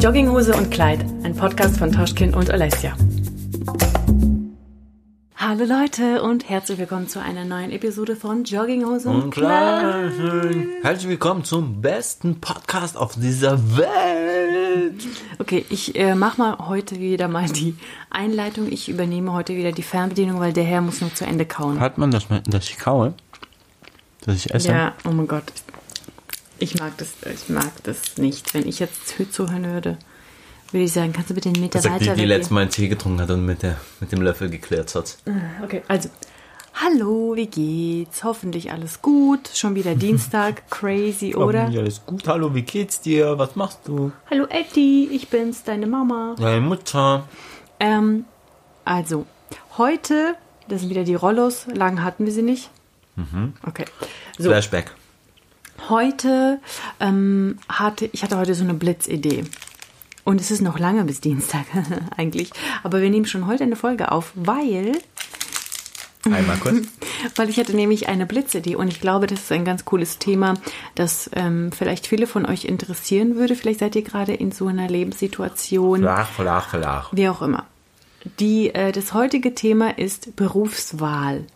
Jogginghose und Kleid, ein Podcast von Toschkin und Alessia. Hallo Leute und herzlich willkommen zu einer neuen Episode von Jogginghose und, Und Kleid. Herzlich willkommen zum besten Podcast auf dieser Welt. Okay, ich äh, mache mal heute wieder mal die Einleitung. Ich übernehme heute wieder die Fernbedienung, weil der Herr muss noch zu Ende kauen. Hat man das, dass ich kaue? Dass ich esse? Ja, oh mein Gott. Ich mag das, ich mag das nicht. Wenn ich jetzt zuhören würde, würde ich sagen, kannst du bitte einen Meter Das sagt die, weiter die weggehen? letztes Mal einen Tee getrunken hat und mit, der, mit dem Löffel geklärt hat. Okay, also. Hallo, wie geht's? Hoffentlich alles gut. Schon wieder Dienstag. Crazy, oder? Ja, alles gut. Hallo, wie geht's dir? Was machst du? Hallo, Eddie. Ich bin's, deine Mama. Deine Mutter. Ähm, also, heute, das sind wieder die Rollos. Lang hatten wir sie nicht. Okay. So, Flashback. Heute ähm, hatte, ich hatte heute so eine Blitzidee. Und es ist noch lange bis Dienstag eigentlich. Aber wir nehmen schon heute eine Folge auf, weil Einmal kurz. Weil ich hatte nämlich eine Blitzidee und ich glaube, das ist ein ganz cooles Thema, das ähm, vielleicht viele von euch interessieren würde. Vielleicht seid ihr gerade in so einer Lebenssituation, Flach, flach, flach. wie auch immer. Die, äh, das heutige Thema ist Berufswahl.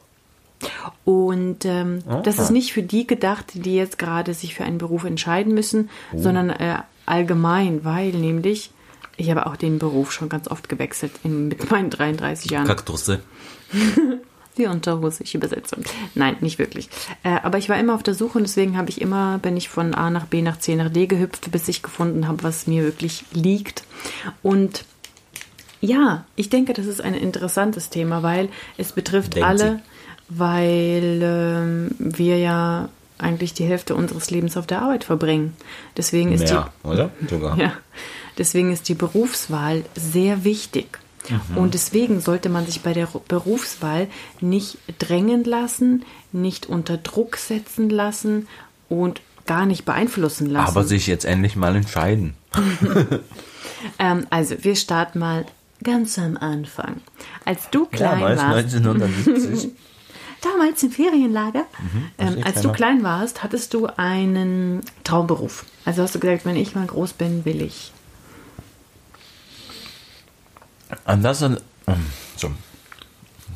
Und ähm, das ist nicht für die gedacht, die jetzt gerade sich für einen Beruf entscheiden müssen, sondern äh, allgemein, weil nämlich ich habe auch den Beruf schon ganz oft gewechselt in, mit meinen 33 Jahren. Kaktusse. Die Unterhose, ich übersetze. Nein, nicht wirklich. Äh, aber ich war immer auf der Suche und deswegen habe ich immer, bin ich von A nach B nach C nach D gehüpft, bis ich gefunden habe, was mir wirklich liegt. Und ja, ich denke, das ist ein interessantes Thema, weil es betrifft Denkt alle, weil ähm, wir ja eigentlich die Hälfte unseres Lebens auf der Arbeit verbringen. Deswegen ist Mehr, die oder? Sogar. ja, deswegen ist die Berufswahl sehr wichtig. Und deswegen sollte man sich bei der Berufswahl nicht drängen lassen, nicht unter Druck setzen lassen und gar nicht beeinflussen lassen. Aber sich jetzt endlich mal entscheiden. ähm, also, wir starten mal ganz am Anfang. Als du klein Damals, warst, 1970. damals im Ferienlager, ähm, ich als du klein warst, hattest du einen Traumberuf. Also hast du gesagt, wenn ich mal groß bin, will ich. Anders an. So.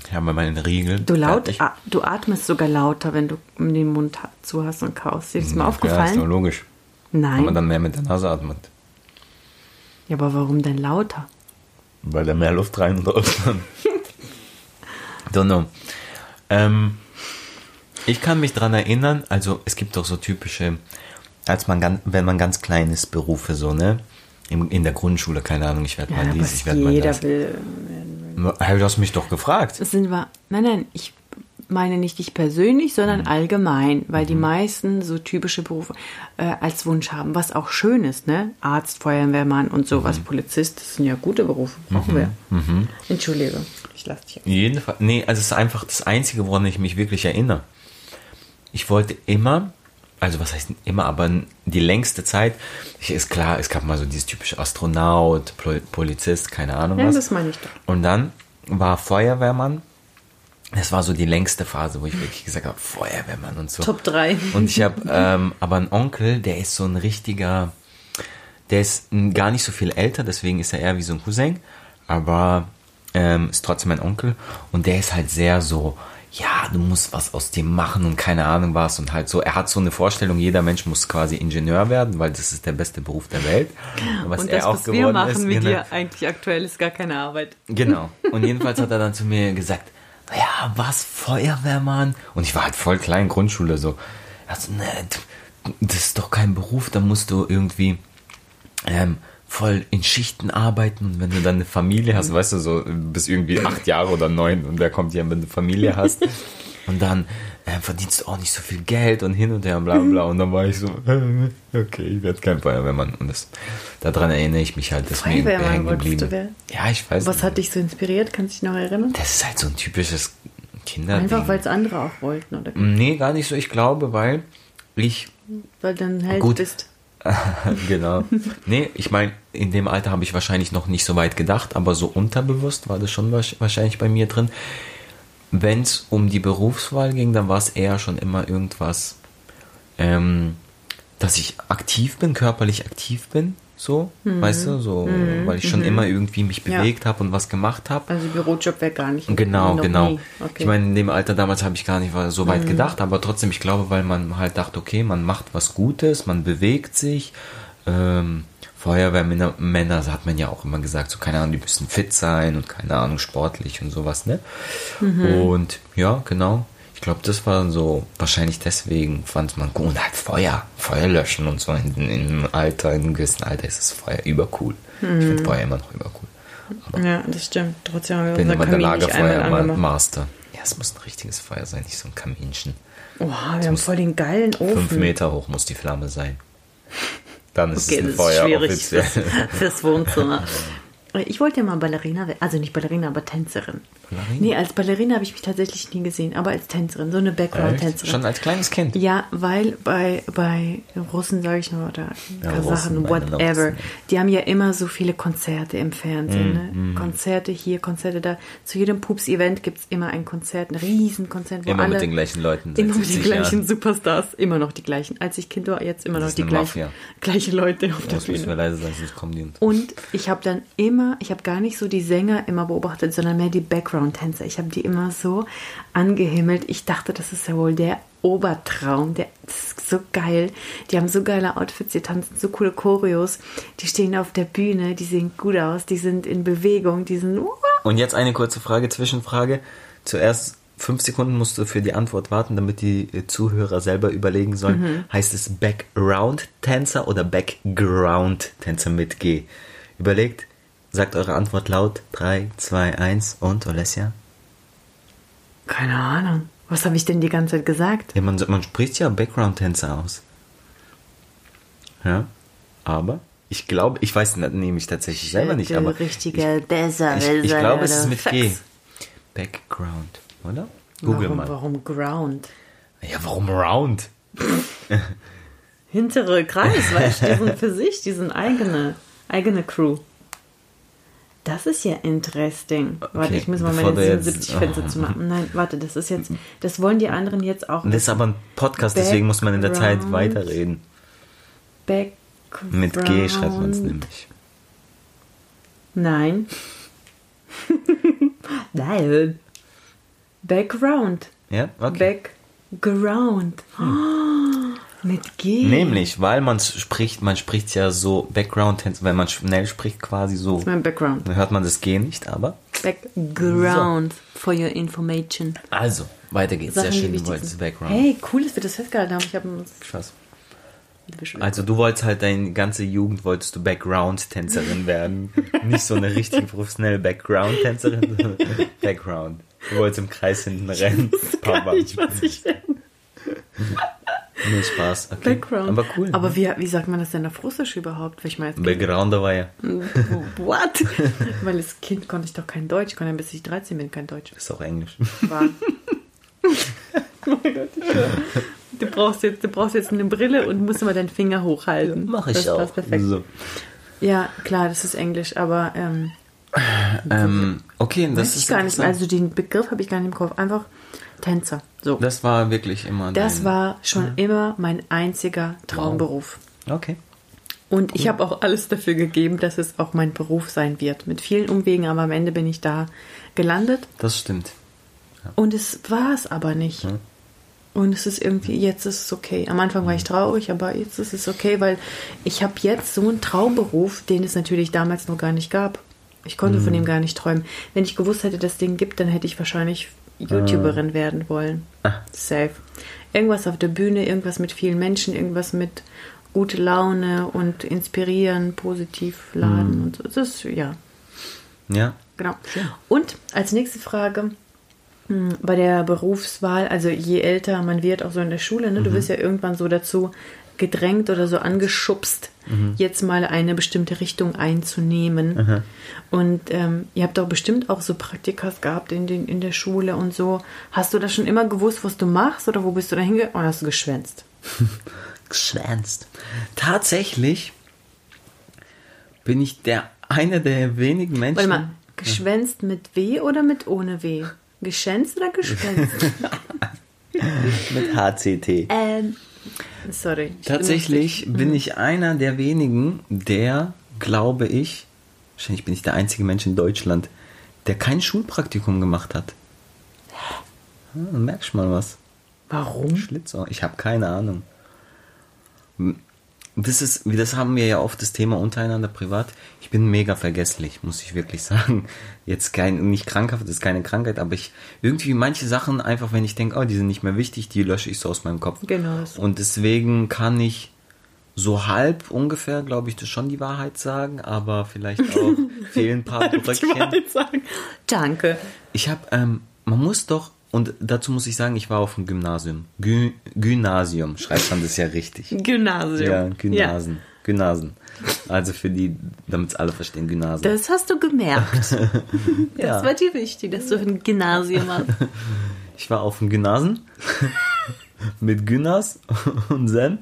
Ich habe meine Riegel. Du, laut, ah, du atmest sogar lauter, wenn du den Mund zu hast und kaust. Ist dir mal Ja, ist doch aufgefallen? logisch. Wenn man Nein. dann mehr mit der Nase atmet. Ja, aber warum denn lauter? Weil da mehr Luft rein und raus kann. Don't know. Ähm, ich kann mich dran erinnern, also es gibt doch so typische, als man ganz, wenn man ganz klein ist, Berufe so, ne? In, in der Grundschule, keine Ahnung, ich werde Ja, mal dies, ich werde mal jeder das. will. Hey, du hast mich doch gefragt. Das sind wir. Nein, nein, ich meine nicht dich persönlich, sondern Mhm. allgemein, weil die meisten so typische Berufe äh, als Wunsch haben, was auch schön ist, ne? Arzt, Feuerwehrmann und Mhm. sowas, Polizist, das sind ja gute Berufe, brauchen wir. Entschuldige, ich lasse dich. Jedenfalls, nee, also es ist einfach das Einzige, woran ich mich wirklich erinnere. Ich wollte immer, also was heißt immer, aber die längste Zeit, ich, ist klar, es gab mal so dieses typische Astronaut, Pol- Polizist, keine Ahnung Ja, was. das meine ich doch. Und dann war Feuerwehrmann. Das war so die längste Phase, wo ich wirklich gesagt habe, Feuerwehrmann und so. Top 3. Und ich habe ähm, aber einen Onkel, der ist so ein richtiger, der ist gar nicht so viel älter, deswegen ist er eher wie so ein Cousin, aber ähm, ist trotzdem mein Onkel und der ist halt sehr so, ja, du musst was aus dem machen und keine Ahnung was und halt so, er hat so eine Vorstellung, jeder Mensch muss quasi Ingenieur werden, weil das ist der beste Beruf der Welt. Was und er das, auch was wir geworden machen ist, mit genau. dir eigentlich aktuell, ist gar keine Arbeit. Genau. Und jedenfalls hat er dann zu mir gesagt, ja, was, Feuerwehrmann? Und ich war halt voll klein, Grundschule so. Er hat so, ne, das ist doch kein Beruf, da musst du irgendwie ähm, voll in Schichten arbeiten und wenn du dann eine Familie hast, weißt du, so bis irgendwie acht Jahre oder neun und wer kommt ja, wenn du eine Familie hast und dann äh, verdienst du auch nicht so viel Geld und hin und her und bla bla bla und dann war ich so, äh, okay, ich werde kein Feuerwehrmann und das, daran erinnere ich mich halt, das ist mir hängen geblieben. du? Ja, ich weiß Was nicht. hat dich so inspiriert? Kannst du dich noch erinnern? Das ist halt so ein typisches Kinder. Einfach, weil es andere auch wollten, oder? Nee, gar nicht so. Ich glaube, weil ich. Weil du ein Held Gut. bist. genau. Nee, ich meine, in dem Alter habe ich wahrscheinlich noch nicht so weit gedacht, aber so unterbewusst war das schon wahrsch- wahrscheinlich bei mir drin. Wenn es um die Berufswahl ging, dann war es eher schon immer irgendwas, ähm, dass ich aktiv bin, körperlich aktiv bin. So, mhm. weißt du, so, mhm. weil ich schon mhm. immer irgendwie mich bewegt ja. habe und was gemacht habe. Also Bürojob wäre gar nicht. Genau, genau. Okay. Ich meine, in dem Alter damals habe ich gar nicht so weit mhm. gedacht, aber trotzdem, ich glaube, weil man halt dachte, okay, man macht was Gutes, man bewegt sich. Ähm, Feuerwehrmänner Männer, hat man ja auch immer gesagt, so keine Ahnung, die müssen fit sein und keine Ahnung, sportlich und sowas, ne? Mhm. Und ja, genau. Ich glaube, das war so, wahrscheinlich deswegen fand man gut. Und halt Feuer, Feuer löschen und so. In, in einem Alter, in einem gewissen Alter ist das Feuer übercool. Mhm. Ich finde Feuer immer noch übercool. Aber ja, das stimmt. Trotzdem haben wir bin immer der Lagerfeuermaster. Ja, es muss ein richtiges Feuer sein, nicht so ein Kaminchen. Oh, wir das haben voll den geilen Ofen. Fünf Meter hoch muss die Flamme sein. Dann ist okay, es ein Feuer schwierig offiziell. Fürs, fürs Wohnzimmer. Ich wollte ja mal Ballerina werden. Also nicht Ballerina, aber Tänzerin. Ballerina? Nee, als Ballerina habe ich mich tatsächlich nie gesehen, aber als Tänzerin, so eine Background-Tänzerin. Schon als kleines Kind? Ja, weil bei, bei Russen, sage ich nur, oder ja, Kasachen, whatever, die haben ja immer so viele Konzerte im Fernsehen. Mm, ne? mm. Konzerte hier, Konzerte da. Zu jedem Pups-Event gibt es immer ein Konzert, ein Riesenkonzert. Wo immer alle, mit den gleichen Leuten. Immer mit den gleichen Jahren. Superstars, immer noch die gleichen. Als ich Kind war, jetzt immer noch die gleichen, gleichen Leute auf der Bühne. leise sein, sonst kommen die und ich habe dann immer, ich habe gar nicht so die Sänger immer beobachtet, sondern mehr die Background Background-Tänzer. Ich habe die immer so angehimmelt. Ich dachte, das ist ja wohl der Obertraum. Der, das ist so geil. Die haben so geile Outfits, die tanzen so coole Choreos. Die stehen auf der Bühne, die sehen gut aus, die sind in Bewegung, die sind. Und jetzt eine kurze Frage, Zwischenfrage. Zuerst fünf Sekunden musst du für die Antwort warten, damit die Zuhörer selber überlegen sollen. Mhm. Heißt es Background-Tänzer oder Background-Tänzer mit G? Überlegt, Sagt eure Antwort laut. 3, 2, 1 und Alessia? Keine Ahnung. Was habe ich denn die ganze Zeit gesagt? Ja, man, man spricht ja Background-Tänzer aus. Ja, aber ich glaube, ich weiß nämlich tatsächlich selber nicht, aber richtige besser, ich, ich, ich glaube, es ist mit G. Background, oder? Google warum, mal. Warum Ground? Ja, warum Round? Hintere Kreis, weißt du, die sind für sich, die sind eigene, eigene Crew. Das ist ja interesting. Okay, warte, ich muss mal meine 77 jetzt, Fenster oh. zu machen. Nein, warte, das ist jetzt, das wollen die anderen jetzt auch. Das ist aber ein Podcast, Background, deswegen muss man in der Zeit weiterreden. Background. Mit G schreibt man es nämlich. Nein. Nein. Background. Ja, okay. Background. Hm. Mit G. Nämlich, weil man spricht, man spricht ja so Background, wenn man schnell spricht quasi so. Das ist mein Background. Dann hört man das G nicht, aber. Background so. for your information. Also, weiter geht's. Sachen, Sehr schön, du wolltest Background. Hey, cool, dass wir das festgehalten haben. Ich habe Krass. Also du wolltest halt deine ganze Jugend wolltest du Background-Tänzerin werden. Nicht so eine richtig professionelle Background-Tänzerin, sondern Background. Du wolltest im Kreis hinten rennen. Das ist gar nicht, was ich werde. Nee, Spaß. Okay. Background. Aber cool. Aber wie, wie sagt man das denn auf Russisch überhaupt? Weil ich meine, Background war ja. What? Weil als Kind konnte ich doch kein Deutsch. Ich konnte bis ich 13 bin kein Deutsch. Ist auch Englisch. War. oh mein Gott, du brauchst, jetzt, du brauchst jetzt eine Brille und musst immer deinen Finger hochhalten. Ja, Mach ich das auch. Perfekt. So. Ja, klar, das ist Englisch, aber ähm, ähm, okay, das ist gar nicht. Also den Begriff habe ich gar nicht im Kopf. Einfach Tänzer. So. Das war wirklich immer. Das war schon ja. immer mein einziger Traumberuf. Wow. Okay. Und cool. ich habe auch alles dafür gegeben, dass es auch mein Beruf sein wird. Mit vielen Umwegen, aber am Ende bin ich da gelandet. Das stimmt. Ja. Und es war es aber nicht. Ja. Und es ist irgendwie, jetzt ist es okay. Am Anfang war ich traurig, aber jetzt ist es okay, weil ich habe jetzt so einen Traumberuf, den es natürlich damals noch gar nicht gab. Ich konnte mhm. von ihm gar nicht träumen. Wenn ich gewusst hätte, dass es den gibt, dann hätte ich wahrscheinlich YouTuberin ah. werden wollen. Ah. Safe. Irgendwas auf der Bühne, irgendwas mit vielen Menschen, irgendwas mit gute Laune und inspirieren, positiv laden mm. und so. Das ist, ja. Ja. Genau. Und als nächste Frage, hm, bei der Berufswahl, also je älter man wird, auch so in der Schule, ne, mhm. du wirst ja irgendwann so dazu gedrängt oder so angeschubst, mhm. jetzt mal eine bestimmte Richtung einzunehmen. Aha. Und ähm, ihr habt doch bestimmt auch so Praktikas gehabt in, den, in der Schule und so. Hast du da schon immer gewusst, was du machst oder wo bist du da hingegangen oder hast du geschwänzt? geschwänzt. Tatsächlich bin ich der einer der wenigen Menschen. Warte mal, geschwänzt mit W oder mit ohne W? Geschwänzt oder geschwänzt? mit HCT. Ähm, Sorry. Tatsächlich bin, bin ich einer der wenigen, der, glaube ich, wahrscheinlich bin ich der einzige Mensch in Deutschland, der kein Schulpraktikum gemacht hat. Hm, merkst mal was. Warum? Schlitzer. Ich habe keine Ahnung. Das ist, das haben wir ja oft das Thema untereinander privat. Ich bin mega vergesslich, muss ich wirklich sagen. Jetzt kein, nicht krankhaft, das ist keine Krankheit, aber ich, irgendwie manche Sachen einfach, wenn ich denke, oh, die sind nicht mehr wichtig, die lösche ich so aus meinem Kopf. Genau. Und deswegen kann ich so halb ungefähr, glaube ich, das schon die Wahrheit sagen, aber vielleicht auch fehlen ein paar Bröckchen. Danke. Ich habe, ähm, man muss doch und dazu muss ich sagen, ich war auf dem Gymnasium. Gü Gymnasium, schreibt man das ja richtig. Gymnasium. Ja, Gymnasen. Ja. Gymnasen. Also für die, damit es alle verstehen, Gymnasium. Das hast du gemerkt. ja. Das war dir wichtig, dass du ein Gymnasium hast. Ich war auf dem Gymnasium mit Gynas und Zen,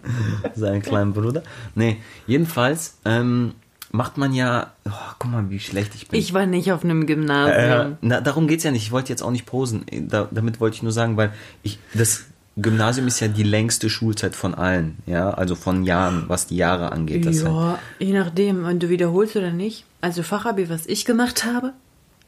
seinem kleinen Bruder. Nee, jedenfalls, ähm, macht man ja. Oh, guck mal, wie schlecht ich bin. Ich war nicht auf einem Gymnasium. Äh, na, darum geht's ja nicht. Ich wollte jetzt auch nicht posen. Da, damit wollte ich nur sagen, weil ich das Gymnasium ist ja die längste Schulzeit von allen, ja, also von Jahren, was die Jahre angeht. ja, halt. je nachdem, wenn du wiederholst oder nicht. Also Fachabi, was ich gemacht habe,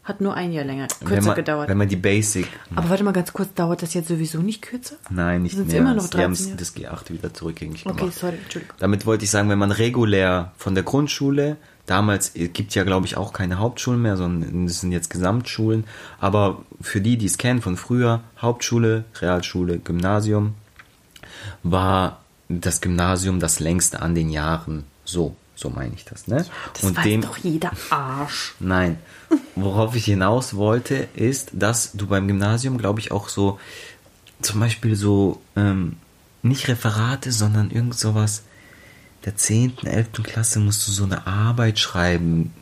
hat nur ein Jahr länger, kürzer man, gedauert. Wenn man die Basic. Aber warte mal ganz kurz, dauert das jetzt sowieso nicht kürzer? Nein, nicht Sind's mehr. immer noch 13 Sie haben das G8 wieder zurückgängig okay, gemacht. Okay, sorry, Entschuldigung. Damit wollte ich sagen, wenn man regulär von der Grundschule, damals gibt ja glaube ich auch keine Hauptschulen mehr, sondern es sind jetzt Gesamtschulen, aber für die, die es kennen von früher, Hauptschule, Realschule, Gymnasium, war das Gymnasium das längste an den Jahren. So, so meine ich das, ne? Das und weiß dem, doch jeder Arsch. Nein. Worauf ich hinaus wollte, ist, dass du beim Gymnasium, glaube ich, auch so, zum Beispiel so, ähm, nicht Referate, sondern irgend sowas, der 10., 11. Klasse musst du so eine Arbeit schreiben,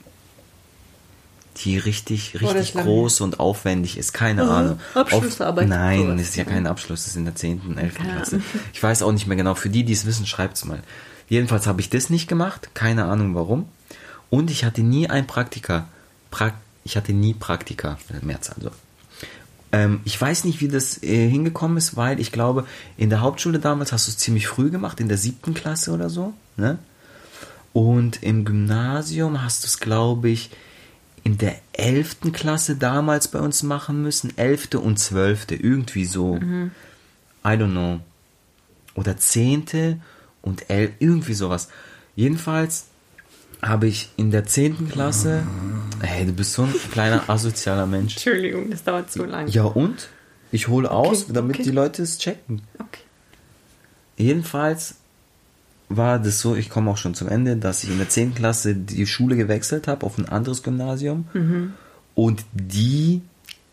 die richtig, richtig groß und aufwendig ist. Keine mhm. Ahnung. Abschlussarbeit. Auf, nein, das ist ja kein Abschluss, das ist in der 10., 11. Ja. Klasse. Ich weiß auch nicht mehr genau. Für die, die es wissen, schreibt es mal. Jedenfalls habe ich das nicht gemacht, keine Ahnung warum. Und ich hatte nie ein Praktika. Pra ich hatte nie Praktika, März also. Ähm, ich weiß nicht, wie das äh, hingekommen ist, weil ich glaube, in der Hauptschule damals hast du es ziemlich früh gemacht, in der siebten Klasse oder so. Ne? Und im Gymnasium hast du es, glaube ich, in der elften Klasse damals bei uns machen müssen. Elfte und zwölfte, irgendwie so. Mhm. I don't know. Oder zehnte und elf, irgendwie sowas. Jedenfalls habe ich in der 10. Klasse. Hey, du bist so ein kleiner asozialer Mensch. Entschuldigung, das dauert zu lange. Ja, und? Ich hole aus, okay, damit okay. die Leute es checken. Okay. Jedenfalls war das so, ich komme auch schon zum Ende, dass ich in der 10. Klasse die Schule gewechselt habe auf ein anderes Gymnasium. Mhm. Und die.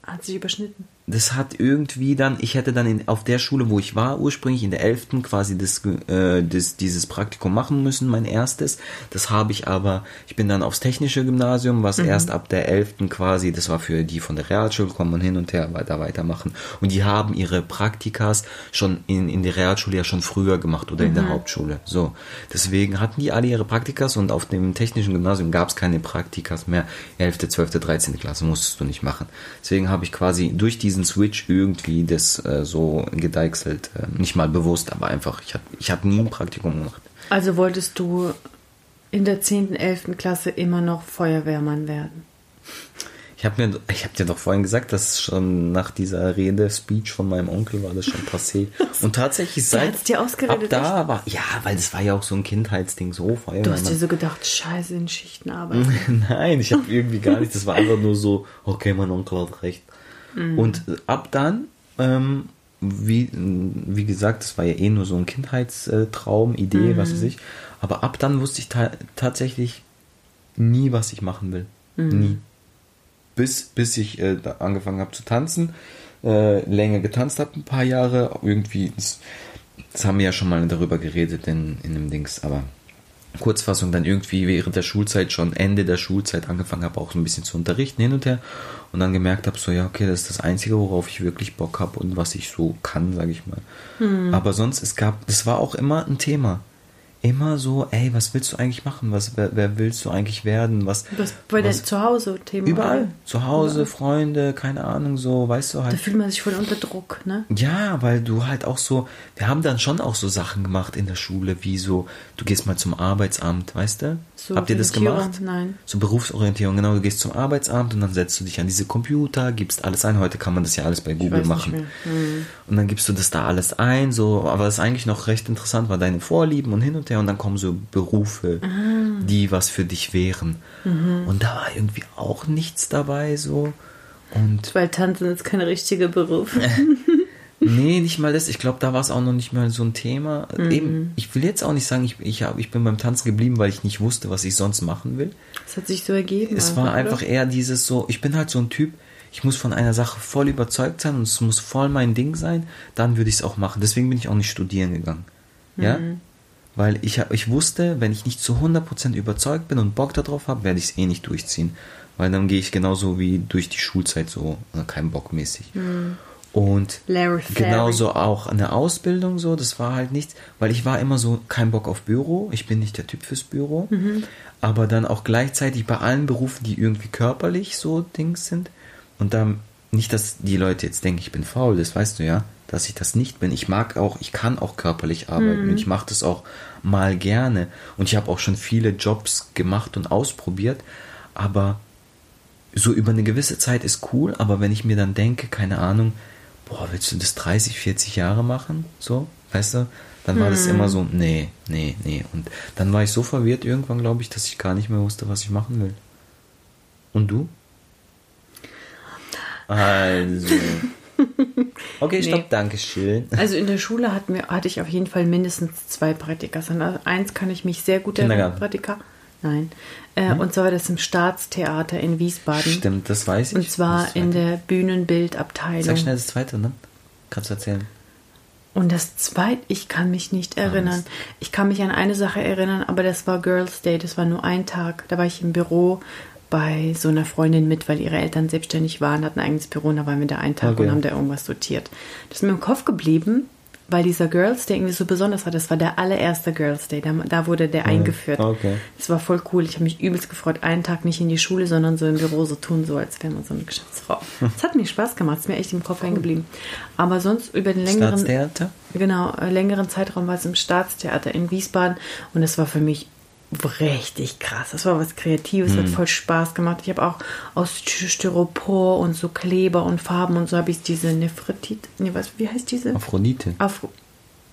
Hat sich überschnitten das hat irgendwie dann, ich hätte dann in, auf der Schule, wo ich war, ursprünglich in der 11. quasi das, äh, das, dieses Praktikum machen müssen, mein erstes. Das habe ich aber, ich bin dann aufs technische Gymnasium, was mhm. erst ab der 11. quasi, das war für die von der Realschule, kommen und hin und her weiter weitermachen. Und die haben ihre Praktikas schon in, in der Realschule ja schon früher gemacht oder mhm. in der mhm. Hauptschule. So. Deswegen hatten die alle ihre Praktikas und auf dem technischen Gymnasium gab es keine Praktikas mehr. 11., 12., 13. Klasse musstest du nicht machen. Deswegen habe ich quasi durch diese diesen Switch irgendwie das äh, so gedeichselt. Äh, nicht mal bewusst, aber einfach, ich habe ich hab nie ein Praktikum gemacht. Also wolltest du in der 10., 11. Klasse immer noch Feuerwehrmann werden? Ich habe mir, ich habe dir doch vorhin gesagt, dass schon nach dieser Rede, Speech von meinem Onkel war das schon passé. Und tatsächlich seit dir ausgeredet, ab da war, ja, weil das war ja auch so ein Kindheitsding, so Feuerwehrmann. Du hast dir so gedacht, Scheiße in Schichten arbeiten. Nein, ich habe irgendwie gar nicht. Das war einfach nur so, okay, mein Onkel hat recht. Mhm. Und ab dann, ähm, wie, wie gesagt, das war ja eh nur so ein Kindheitstraum, Idee, mhm. was weiß ich. Aber ab dann wusste ich ta tatsächlich nie, was ich machen will. Mhm. Nie. Bis, bis ich äh, angefangen habe zu tanzen, äh, länger getanzt habe, ein paar Jahre. Irgendwie, das, das, haben wir ja schon mal darüber geredet in, in dem Dings, aber Kurzfassung dann irgendwie während der Schulzeit schon Ende der Schulzeit angefangen habe, auch so ein bisschen zu unterrichten hin und her und dann gemerkt habe, so ja, okay, das ist das Einzige, worauf ich wirklich Bock habe und was ich so kann, sage ich mal. Hm. Aber sonst, es gab, das war auch immer ein Thema. Immer so, ey, was willst du eigentlich machen? Was, wer, wer willst du eigentlich werden? Was, was bei der Zuhause-Thema? Überall. Zu Hause, überall. Freunde, keine Ahnung, so, weißt du halt. Da fühlt man sich voll unter Druck, ne? Ja, weil du halt auch so, wir haben dann schon auch so Sachen gemacht in der Schule, wie so, du gehst mal zum Arbeitsamt, weißt du? So Habt ihr das gemacht? Nein. So Berufsorientierung, genau, du gehst zum Arbeitsamt und dann setzt du dich an diese Computer, gibst alles ein. Heute kann man das ja alles bei Google machen. Mhm. Und dann gibst du das da alles ein, so, aber das ist eigentlich noch recht interessant, weil deine Vorlieben und hin und her her und dann kommen so Berufe, ah. die was für dich wären. Mhm. Und da war irgendwie auch nichts dabei so. Und Weil Tanzen ist kein richtiger Beruf. nee, nicht mal das. Ich glaube, da war es auch noch nicht mal so ein Thema. Mhm. Eben, ich will jetzt auch nicht sagen, ich, ich, hab, ich bin beim Tanzen geblieben, weil ich nicht wusste, was ich sonst machen will. Es hat sich so ergeben. Es war einfach oder? eher dieses so, ich bin halt so ein Typ, ich muss von einer Sache voll überzeugt sein und es muss voll mein Ding sein, dann würde ich es auch machen. Deswegen bin ich auch nicht studieren gegangen. Ja? Mhm weil ich, ich wusste, wenn ich nicht zu 100% überzeugt bin und Bock darauf habe, werde ich es eh nicht durchziehen. Weil dann gehe ich genauso wie durch die Schulzeit so, kein Bock mäßig. Mhm. Und genauso auch eine Ausbildung so, das war halt nichts, weil ich war immer so, kein Bock auf Büro, ich bin nicht der Typ fürs Büro, mhm. aber dann auch gleichzeitig bei allen Berufen, die irgendwie körperlich so Dings sind und dann nicht, dass die Leute jetzt denken, ich bin faul, das weißt du ja, dass ich das nicht bin. Ich mag auch, ich kann auch körperlich arbeiten mhm. und ich mache das auch mal gerne. Und ich habe auch schon viele Jobs gemacht und ausprobiert, aber so über eine gewisse Zeit ist cool, aber wenn ich mir dann denke, keine Ahnung, boah, willst du das 30, 40 Jahre machen? So, weißt du? Dann war mhm. das immer so, nee, nee, nee. Und dann war ich so verwirrt irgendwann, glaube ich, dass ich gar nicht mehr wusste, was ich machen will. Und du? Also. Okay, stopp, nee. danke schön. Also in der Schule hatten wir, hatte ich auf jeden Fall mindestens zwei Praktika. Also eins kann ich mich sehr gut erinnern. Praktika. Nein. Äh, hm? Und zwar war das im Staatstheater in Wiesbaden. Stimmt, das weiß ich. Und zwar in der Bühnenbildabteilung. Sag schnell das zweite, ne? Kannst du erzählen. Und das zweite, ich kann mich nicht erinnern. Ich kann mich an eine Sache erinnern, aber das war Girls Day. Das war nur ein Tag. Da war ich im Büro bei so einer Freundin mit, weil ihre Eltern selbstständig waren, hatten ein eigenes Büro und da waren wir da einen Tag okay. und haben da irgendwas sortiert. Das ist mir im Kopf geblieben, weil dieser Girls Day irgendwie so besonders war. Das war der allererste Girls Day. Da, da wurde der eingeführt. Okay. Das war voll cool. Ich habe mich übelst gefreut. Einen Tag nicht in die Schule, sondern so im Büro so tun, so als wäre man so eine Geschäftsfrau. Es hat mir Spaß gemacht. Es ist mir echt im Kopf cool. hängen geblieben. Aber sonst über den längeren... Staatstheater? Genau, äh, längeren Zeitraum war es im Staatstheater in Wiesbaden. Und es war für mich richtig krass. Das war was Kreatives, mhm. hat voll Spaß gemacht. Ich habe auch aus Styropor und so Kleber und Farben und so habe ich diese Nephritit. Nee, was, wie heißt diese? Aphrodite. Afro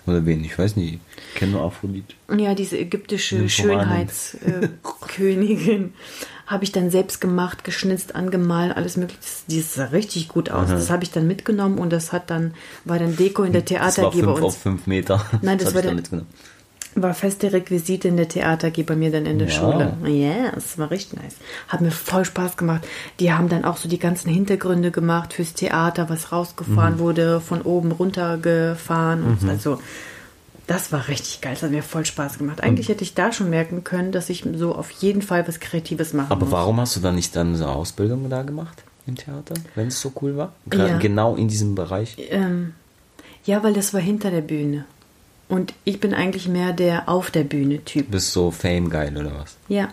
Oder wen? Ich weiß nicht. Ich kenne nur Aphrodite. Ja, diese ägyptische Schönheitskönigin. Habe ich dann selbst gemacht, geschnitzt, angemalt, alles mögliche. Die sah richtig gut aus. Aha. Das habe ich dann mitgenommen und das hat dann, war dann Deko in der Theatergeber. Das war fünf auf fünf Meter. Nein, das, das war dann, mitgenommen war feste Requisite in der Theater, AG bei mir dann in der wow. Schule. Ja, das war richtig nice. Hat mir voll Spaß gemacht. Die haben dann auch so die ganzen Hintergründe gemacht fürs Theater, was rausgefahren mhm. wurde, von oben runtergefahren und mhm. also das war richtig geil. Das hat mir voll Spaß gemacht. Eigentlich und hätte ich da schon merken können, dass ich so auf jeden Fall was Kreatives machen Aber muss. warum hast du dann nicht dann so Ausbildung da gemacht im Theater, wenn es so cool war? Ja. Genau in diesem Bereich? Ähm, ja, weil das war hinter der Bühne. Und ich bin eigentlich mehr der auf der Bühne Typ. Bist so Fame geil oder was? Ja.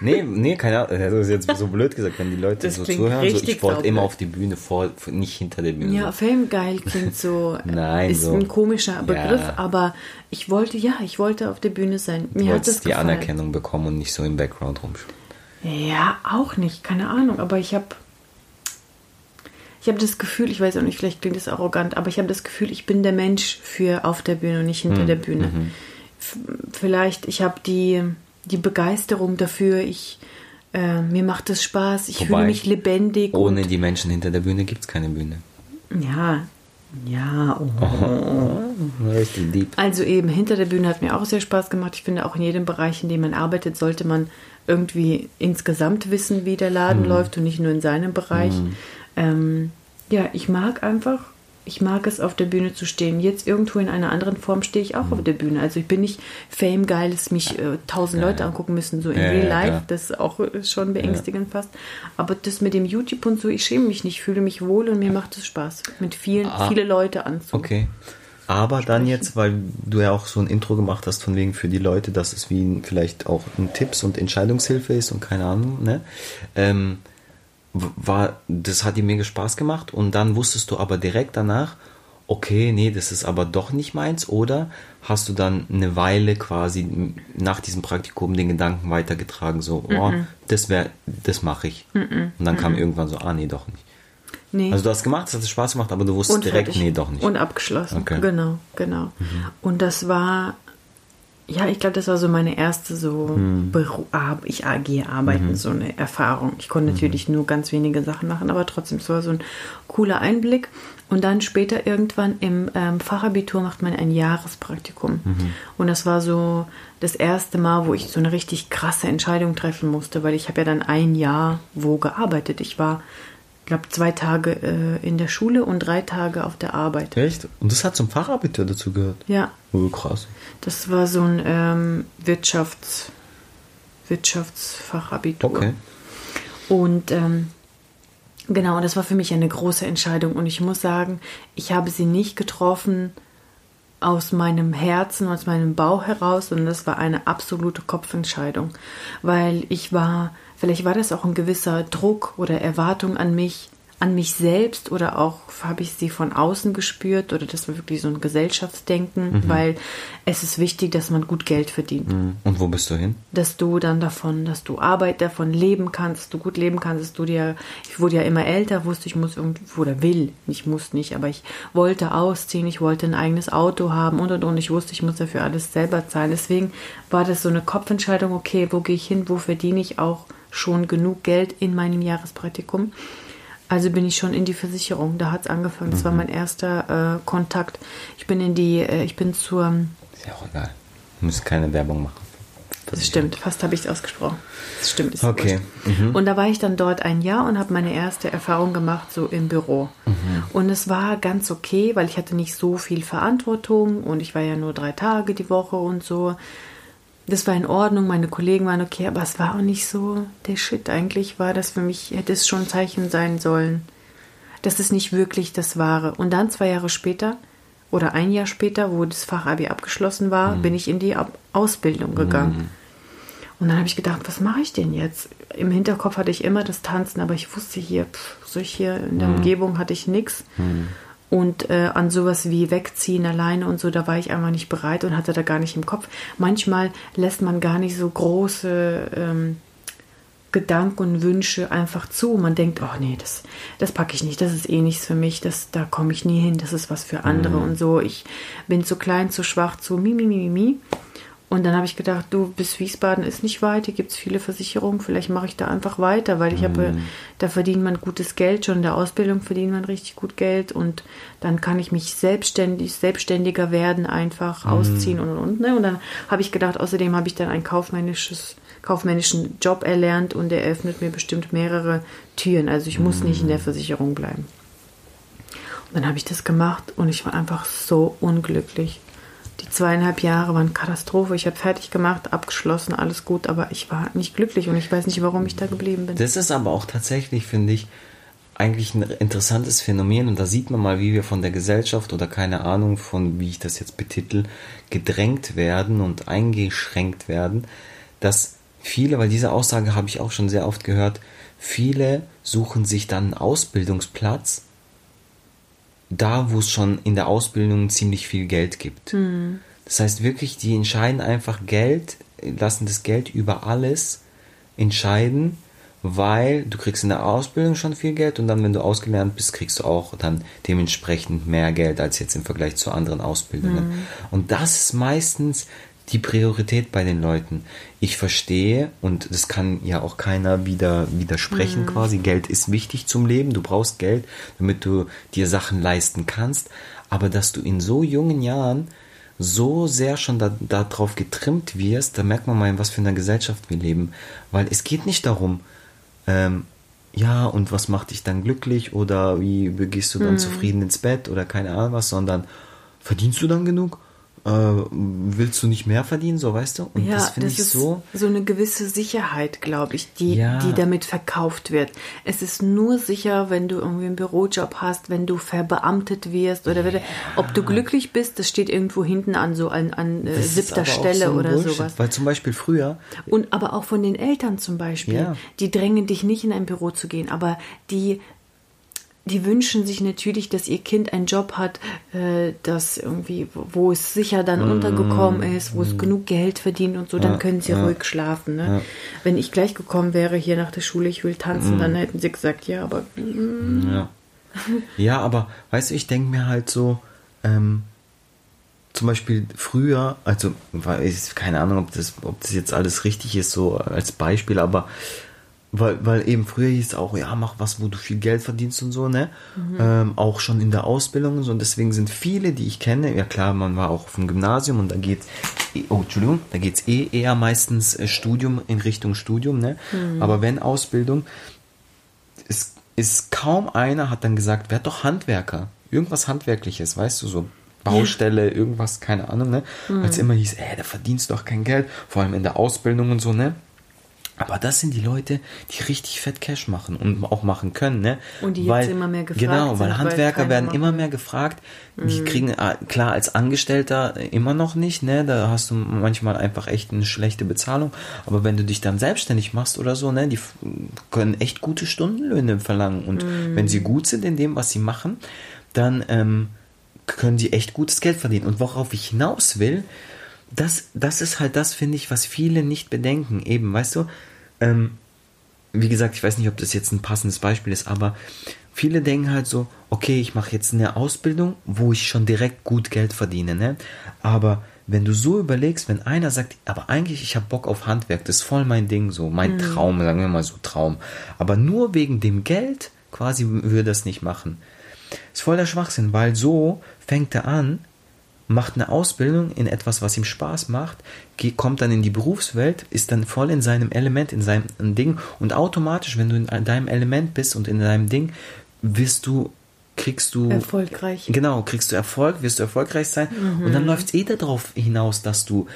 Nee, nee, keine Ahnung. Das ist jetzt so blöd gesagt, wenn die Leute das so zuhören. So, ich wollte immer auf die Bühne vor, nicht hinter der Bühne. Ja, Fame geil klingt so. Nein, ist so. ein komischer Begriff, ja. aber ich wollte, ja, ich wollte auf der Bühne sein. Mir du hat das die gefallen. Anerkennung bekommen und nicht so im Background rumspielen. Ja, auch nicht, keine Ahnung. Aber ich habe ich habe das Gefühl, ich weiß auch nicht, vielleicht klingt das arrogant, aber ich habe das Gefühl, ich bin der Mensch für auf der Bühne und nicht hinter mhm. der Bühne. Mhm. Vielleicht, ich habe die, die Begeisterung dafür, ich, äh, mir macht es Spaß, ich Wobei, fühle mich lebendig. Ohne die Menschen hinter der Bühne gibt es keine Bühne. Ja, ja. Oh. Also eben, hinter der Bühne hat mir auch sehr Spaß gemacht. Ich finde auch in jedem Bereich, in dem man arbeitet, sollte man irgendwie insgesamt wissen, wie der Laden mhm. läuft und nicht nur in seinem Bereich. Mhm ähm, ja, ich mag einfach, ich mag es, auf der Bühne zu stehen. Jetzt irgendwo in einer anderen Form stehe ich auch mhm. auf der Bühne. Also ich bin nicht fame-geil, dass mich äh, tausend äh, Leute angucken müssen, so in äh, real life. Ja. Das ist auch schon beängstigend fast. Aber das mit dem YouTube und so, ich schäme mich nicht, fühle mich wohl und mir macht es Spaß, mit vielen, ah, viele Leute anzugucken. Okay. Aber dann jetzt, weil du ja auch so ein Intro gemacht hast, von wegen für die Leute, dass es wie vielleicht auch ein Tipps- und Entscheidungshilfe ist und keine Ahnung, ne? Ähm, war, das hat dir mega Spaß gemacht und dann wusstest du aber direkt danach, okay, nee, das ist aber doch nicht meins, oder hast du dann eine Weile quasi nach diesem Praktikum den Gedanken weitergetragen, so, oh, mm -mm. das wäre, das mache ich. Mm und dann kam irgendwann so, ah, nee, doch nicht. Nee. Also du hast gemacht, es hat Spaß gemacht, aber du wusstest direkt, nee, doch nicht. Und abgeschlossen. Okay. Genau, genau. Mhm. Und das war, ja, ich glaube, das war so meine erste so mhm. Beru ich AG arbeiten, mhm. so eine Erfahrung. Ich konnte mhm. natürlich nur ganz wenige Sachen machen, aber trotzdem, es war so ein cooler Einblick. Und dann später irgendwann im ähm, Fachabitur macht man ein Jahrespraktikum. Mhm. Und das war so das erste Mal, wo ich so eine richtig krasse Entscheidung treffen musste, weil ich habe ja dann ein Jahr wo gearbeitet. Ich war glaube, zwei Tage äh, in der Schule und drei Tage auf der Arbeit. Echt? Und das hat zum Fachabitur dazu gehört? Ja. Oh, krass. Das war so ein ähm, Wirtschafts, Wirtschaftsfachabitur. Okay. Und ähm, genau, das war für mich eine große Entscheidung. Und ich muss sagen, ich habe sie nicht getroffen aus meinem Herzen, aus meinem Bauch heraus, sondern das war eine absolute Kopfentscheidung. Weil ich war Vielleicht war das auch ein gewisser Druck oder Erwartung an mich, an mich selbst oder auch habe ich sie von außen gespürt oder das war wirklich so ein Gesellschaftsdenken, mhm. weil es ist wichtig, dass man gut Geld verdient. Mhm. Und wo bist du hin? Dass du dann davon, dass du Arbeit davon leben kannst, dass du gut leben kannst, dass du dir, ich wurde ja immer älter, wusste ich muss irgendwo oder will, ich muss nicht, aber ich wollte ausziehen, ich wollte ein eigenes Auto haben und und und, ich wusste, ich muss dafür alles selber zahlen. Deswegen war das so eine Kopfentscheidung, okay, wo gehe ich hin, wo verdiene ich auch schon genug Geld in meinem Jahrespraktikum. Also bin ich schon in die Versicherung. Da hat es angefangen. Das mhm. war mein erster äh, Kontakt. Ich bin in die, äh, ich bin zur. Ist ja auch egal. Du musst keine Werbung machen. Das stimmt, fast habe ich es ausgesprochen. Das stimmt. Ist okay. Mhm. Und da war ich dann dort ein Jahr und habe meine erste Erfahrung gemacht, so im Büro. Mhm. Und es war ganz okay, weil ich hatte nicht so viel Verantwortung und ich war ja nur drei Tage die Woche und so das war in Ordnung, meine Kollegen waren okay, aber es war auch nicht so der Shit. Eigentlich war das für mich, hätte es schon ein Zeichen sein sollen. Das ist nicht wirklich das Wahre. Und dann zwei Jahre später oder ein Jahr später, wo das Fachabi abgeschlossen war, mhm. bin ich in die Ausbildung gegangen. Mhm. Und dann habe ich gedacht, was mache ich denn jetzt? Im Hinterkopf hatte ich immer das Tanzen, aber ich wusste hier, pff, so hier in der mhm. Umgebung hatte ich nichts. Mhm. Und äh, an sowas wie wegziehen alleine und so, da war ich einfach nicht bereit und hatte da gar nicht im Kopf. Manchmal lässt man gar nicht so große ähm, Gedanken und Wünsche einfach zu. Man denkt, oh nee, das, das packe ich nicht, das ist eh nichts für mich, das, da komme ich nie hin, das ist was für andere mhm. und so. Ich bin zu klein, zu schwach, zu mi, mi, mi, mi, mi. Und dann habe ich gedacht, du, bis Wiesbaden ist nicht weit, hier gibt es viele Versicherungen, vielleicht mache ich da einfach weiter, weil ich mhm. habe, da verdient man gutes Geld, schon in der Ausbildung verdient man richtig gut Geld und dann kann ich mich selbstständig, selbstständiger werden, einfach mhm. ausziehen und und und. Ne? Und dann habe ich gedacht, außerdem habe ich dann ein kaufmännisches, kaufmännischen Job erlernt und der eröffnet mir bestimmt mehrere Türen. Also ich muss nicht in der mhm. Versicherung bleiben. Und dann habe ich das gemacht und ich war einfach so unglücklich. Die zweieinhalb Jahre waren Katastrophe. Ich habe fertig gemacht, abgeschlossen, alles gut, aber ich war nicht glücklich und ich weiß nicht, warum ich da geblieben bin. Das ist aber auch tatsächlich, finde ich, eigentlich ein interessantes Phänomen und da sieht man mal, wie wir von der Gesellschaft oder keine Ahnung von, wie ich das jetzt betitel, gedrängt werden und eingeschränkt werden, dass viele, weil diese Aussage habe ich auch schon sehr oft gehört, viele suchen sich dann einen Ausbildungsplatz, da, wo es schon in der Ausbildung ziemlich viel Geld gibt. Mhm. Das heißt wirklich, die entscheiden einfach Geld, lassen das Geld über alles entscheiden, weil du kriegst in der Ausbildung schon viel Geld und dann, wenn du ausgelernt bist, kriegst du auch dann dementsprechend mehr Geld als jetzt im Vergleich zu anderen Ausbildungen. Mhm. Und das ist meistens die Priorität bei den Leuten. Ich verstehe, und das kann ja auch keiner wieder widersprechen mhm. quasi, Geld ist wichtig zum Leben, du brauchst Geld, damit du dir Sachen leisten kannst, aber dass du in so jungen Jahren so sehr schon darauf da getrimmt wirst, da merkt man mal, in was für einer Gesellschaft wir leben. Weil es geht nicht darum, ähm, ja, und was macht dich dann glücklich oder wie gehst du dann mhm. zufrieden ins Bett oder keine Ahnung was, sondern verdienst du dann genug? Äh, willst du nicht mehr verdienen, so weißt du? Und ja, das finde ich ist so. So eine gewisse Sicherheit, glaube ich, die, ja. die damit verkauft wird. Es ist nur sicher, wenn du irgendwie einen Bürojob hast, wenn du verbeamtet wirst oder ja. ob du glücklich bist, das steht irgendwo hinten an so an, an äh, siebter Stelle so oder Bullshit, sowas. Weil zum Beispiel früher. Und aber auch von den Eltern zum Beispiel, ja. die drängen dich nicht in ein Büro zu gehen, aber die die wünschen sich natürlich, dass ihr Kind einen Job hat, äh, das irgendwie, wo es sicher dann mm, untergekommen ist, wo mm. es genug Geld verdient und so, dann ja, können sie ja. ruhig schlafen. Ne? Ja. Wenn ich gleich gekommen wäre hier nach der Schule, ich will tanzen, mm. dann hätten sie gesagt, ja, aber. Mm. Ja. ja, aber weißt du, ich denke mir halt so, ähm, zum Beispiel früher, also keine Ahnung, ob das, ob das jetzt alles richtig ist, so als Beispiel, aber weil, weil eben früher hieß es auch, ja, mach was, wo du viel Geld verdienst und so, ne? Mhm. Ähm, auch schon in der Ausbildung und so. Und deswegen sind viele, die ich kenne, ja klar, man war auch auf dem Gymnasium und da geht oh, Entschuldigung, da geht's eh eher meistens äh, Studium in Richtung Studium, ne? Mhm. Aber wenn Ausbildung, ist, ist kaum einer hat dann gesagt, werd doch Handwerker. Irgendwas Handwerkliches, weißt du, so Baustelle, irgendwas, keine Ahnung, ne? Mhm. Weil es immer hieß, ey, da verdienst du doch kein Geld, vor allem in der Ausbildung und so, ne? Aber das sind die Leute, die richtig fett Cash machen und auch machen können, ne? Und die weil, jetzt immer mehr gefragt Genau, weil Handwerker weil werden machen. immer mehr gefragt. Die mhm. kriegen, ah, klar, als Angestellter immer noch nicht, ne? Da hast du manchmal einfach echt eine schlechte Bezahlung. Aber wenn du dich dann selbstständig machst oder so, ne? Die können echt gute Stundenlöhne verlangen. Und mhm. wenn sie gut sind in dem, was sie machen, dann ähm, können sie echt gutes Geld verdienen. Und worauf ich hinaus will, das, das ist halt das, finde ich, was viele nicht bedenken. Eben, weißt du, ähm, wie gesagt, ich weiß nicht, ob das jetzt ein passendes Beispiel ist, aber viele denken halt so, okay, ich mache jetzt eine Ausbildung, wo ich schon direkt gut Geld verdiene, ne? Aber wenn du so überlegst, wenn einer sagt, aber eigentlich ich habe Bock auf Handwerk, das ist voll mein Ding, so mein mhm. Traum, sagen wir mal so Traum, aber nur wegen dem Geld quasi würde das nicht machen. Ist voll der Schwachsinn, weil so fängt er an, macht eine Ausbildung in etwas, was ihm Spaß macht, kommt dann in die Berufswelt, ist dann voll in seinem Element, in seinem Ding und automatisch, wenn du in deinem Element bist und in deinem Ding, wirst du kriegst du erfolgreich. Genau, kriegst du Erfolg, wirst du erfolgreich sein mhm. und dann läuft es eh darauf hinaus, dass du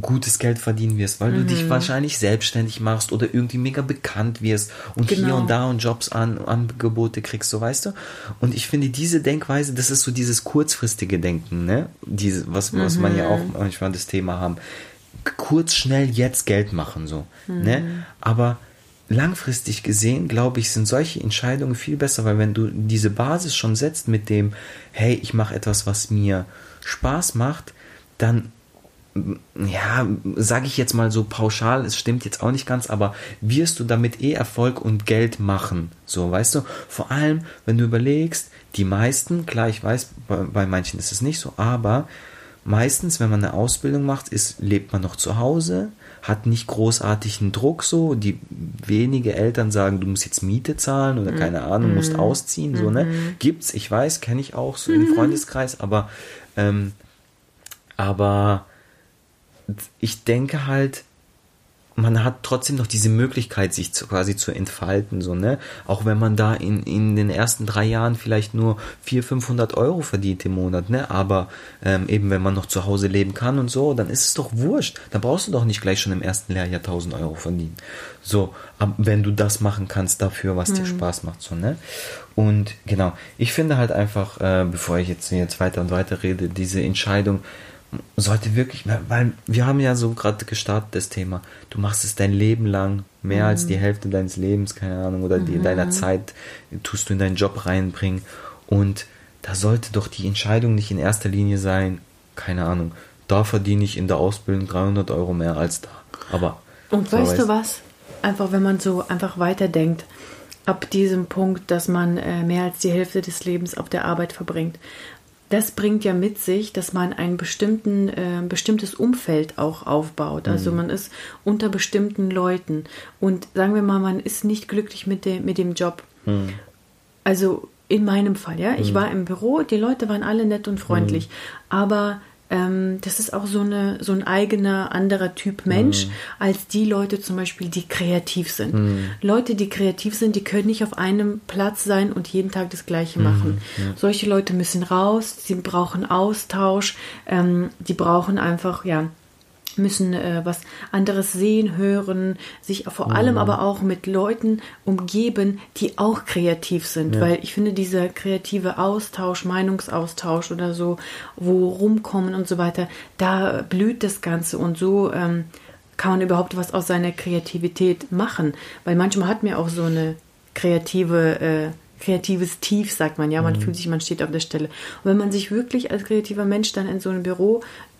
gutes Geld verdienen wirst, weil mhm. du dich wahrscheinlich selbstständig machst oder irgendwie mega bekannt wirst und genau. hier und da und Jobs an Angebote kriegst, so weißt du. Und ich finde diese Denkweise, das ist so dieses kurzfristige Denken, ne? Diese, was, mhm. was man ja auch manchmal das Thema haben. Kurz, schnell, jetzt Geld machen, so. Ne? Mhm. Ne? Aber langfristig gesehen, glaube ich, sind solche Entscheidungen viel besser, weil wenn du diese Basis schon setzt mit dem, hey, ich mache etwas, was mir Spaß macht, dann ja, sage ich jetzt mal so pauschal, es stimmt jetzt auch nicht ganz, aber wirst du damit eh Erfolg und Geld machen. So, weißt du? Vor allem, wenn du überlegst, die meisten, klar, ich weiß, bei, bei manchen ist es nicht so, aber meistens, wenn man eine Ausbildung macht, ist, lebt man noch zu Hause, hat nicht großartigen Druck so. Die wenige Eltern sagen, du musst jetzt Miete zahlen oder keine Ahnung, musst mhm. ausziehen, so, ne? Mhm. Gibt's, ich weiß, kenne ich auch so im Freundeskreis, aber, ähm, aber ich denke halt, man hat trotzdem noch diese Möglichkeit, sich zu, quasi zu entfalten, so, ne? Auch wenn man da in, in den ersten drei Jahren vielleicht nur 400, 500 Euro verdient im Monat, ne? Aber ähm, eben, wenn man noch zu Hause leben kann und so, dann ist es doch wurscht. Dann brauchst du doch nicht gleich schon im ersten Lehrjahr 1000 Euro verdienen. So, wenn du das machen kannst dafür, was mhm. dir Spaß macht, so, ne? Und genau, ich finde halt einfach, äh, bevor ich jetzt, jetzt weiter und weiter rede, diese Entscheidung, sollte wirklich, weil wir haben ja so gerade gestartet das Thema, du machst es dein Leben lang, mehr mhm. als die Hälfte deines Lebens, keine Ahnung, oder die, mhm. deiner Zeit tust du in deinen Job reinbringen und da sollte doch die Entscheidung nicht in erster Linie sein, keine Ahnung, da verdiene ich in der Ausbildung 300 Euro mehr als da, aber... Und so weißt, weißt du was? Einfach, wenn man so einfach weiterdenkt, ab diesem Punkt, dass man äh, mehr als die Hälfte des Lebens auf der Arbeit verbringt das bringt ja mit sich, dass man ein bestimmten, äh, bestimmtes Umfeld auch aufbaut. Also mhm. man ist unter bestimmten Leuten. Und sagen wir mal, man ist nicht glücklich mit, de, mit dem Job. Mhm. Also in meinem Fall, ja. Ich mhm. war im Büro, die Leute waren alle nett und freundlich. Mhm. Aber ähm, das ist auch so, eine, so ein eigener, anderer Typ Mensch, mhm. als die Leute zum Beispiel, die kreativ sind. Mhm. Leute, die kreativ sind, die können nicht auf einem Platz sein und jeden Tag das Gleiche mhm. machen. Ja. Solche Leute müssen raus, sie brauchen Austausch, ähm, die brauchen einfach, ja, müssen äh, was anderes sehen, hören, sich vor allem mhm. aber auch mit Leuten umgeben, die auch kreativ sind, ja. weil ich finde dieser kreative Austausch, Meinungsaustausch oder so, wo rumkommen und so weiter, da blüht das Ganze und so ähm, kann man überhaupt was aus seiner Kreativität machen, weil manchmal hat mir auch so eine kreative äh, kreatives Tief, sagt man, ja, man mhm. fühlt sich, man steht auf der Stelle. Und wenn man sich wirklich als kreativer Mensch dann in so einen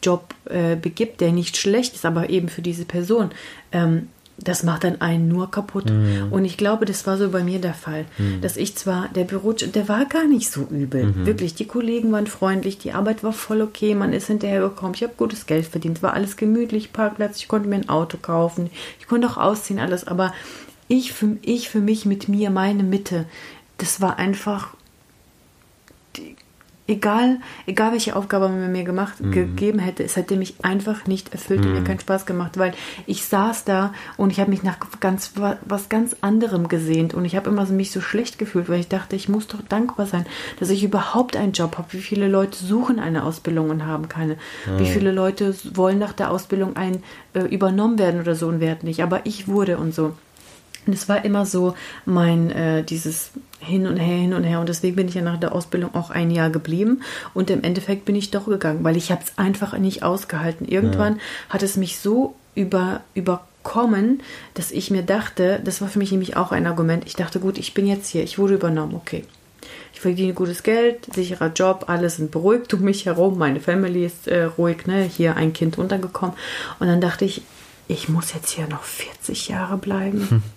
Bürojob äh, begibt, der nicht schlecht ist, aber eben für diese Person, ähm, das macht dann einen nur kaputt. Mhm. Und ich glaube, das war so bei mir der Fall, mhm. dass ich zwar, der Bürojob, der war gar nicht so übel. Mhm. Wirklich, die Kollegen waren freundlich, die Arbeit war voll okay, man ist hinterhergekommen, ich habe gutes Geld verdient, war alles gemütlich, Parkplatz, ich konnte mir ein Auto kaufen, ich konnte auch ausziehen, alles, aber ich für, ich für mich mit mir, meine Mitte, das war einfach egal, egal welche Aufgabe man mir gemacht, mhm. gegeben hätte, es hätte mich einfach nicht erfüllt mhm. und mir mhm. keinen Spaß gemacht, weil ich saß da und ich habe mich nach ganz was ganz anderem gesehnt und ich habe immer so mich so schlecht gefühlt, weil ich dachte, ich muss doch dankbar sein, dass ich überhaupt einen Job habe. Wie viele Leute suchen eine Ausbildung und haben keine? Mhm. Wie viele Leute wollen nach der Ausbildung ein äh, übernommen werden oder so und werden nicht? Aber ich wurde und so. Und es war immer so mein, äh, dieses hin und her, hin und her. Und deswegen bin ich ja nach der Ausbildung auch ein Jahr geblieben. Und im Endeffekt bin ich doch gegangen, weil ich habe es einfach nicht ausgehalten. Irgendwann ja. hat es mich so über, überkommen, dass ich mir dachte, das war für mich nämlich auch ein Argument. Ich dachte, gut, ich bin jetzt hier, ich wurde übernommen, okay. Ich verdiene gutes Geld, sicherer Job, alle sind beruhigt um mich herum, meine Family ist äh, ruhig, ne? hier ein Kind untergekommen. Und dann dachte ich, ich muss jetzt hier noch 40 Jahre bleiben. Hm.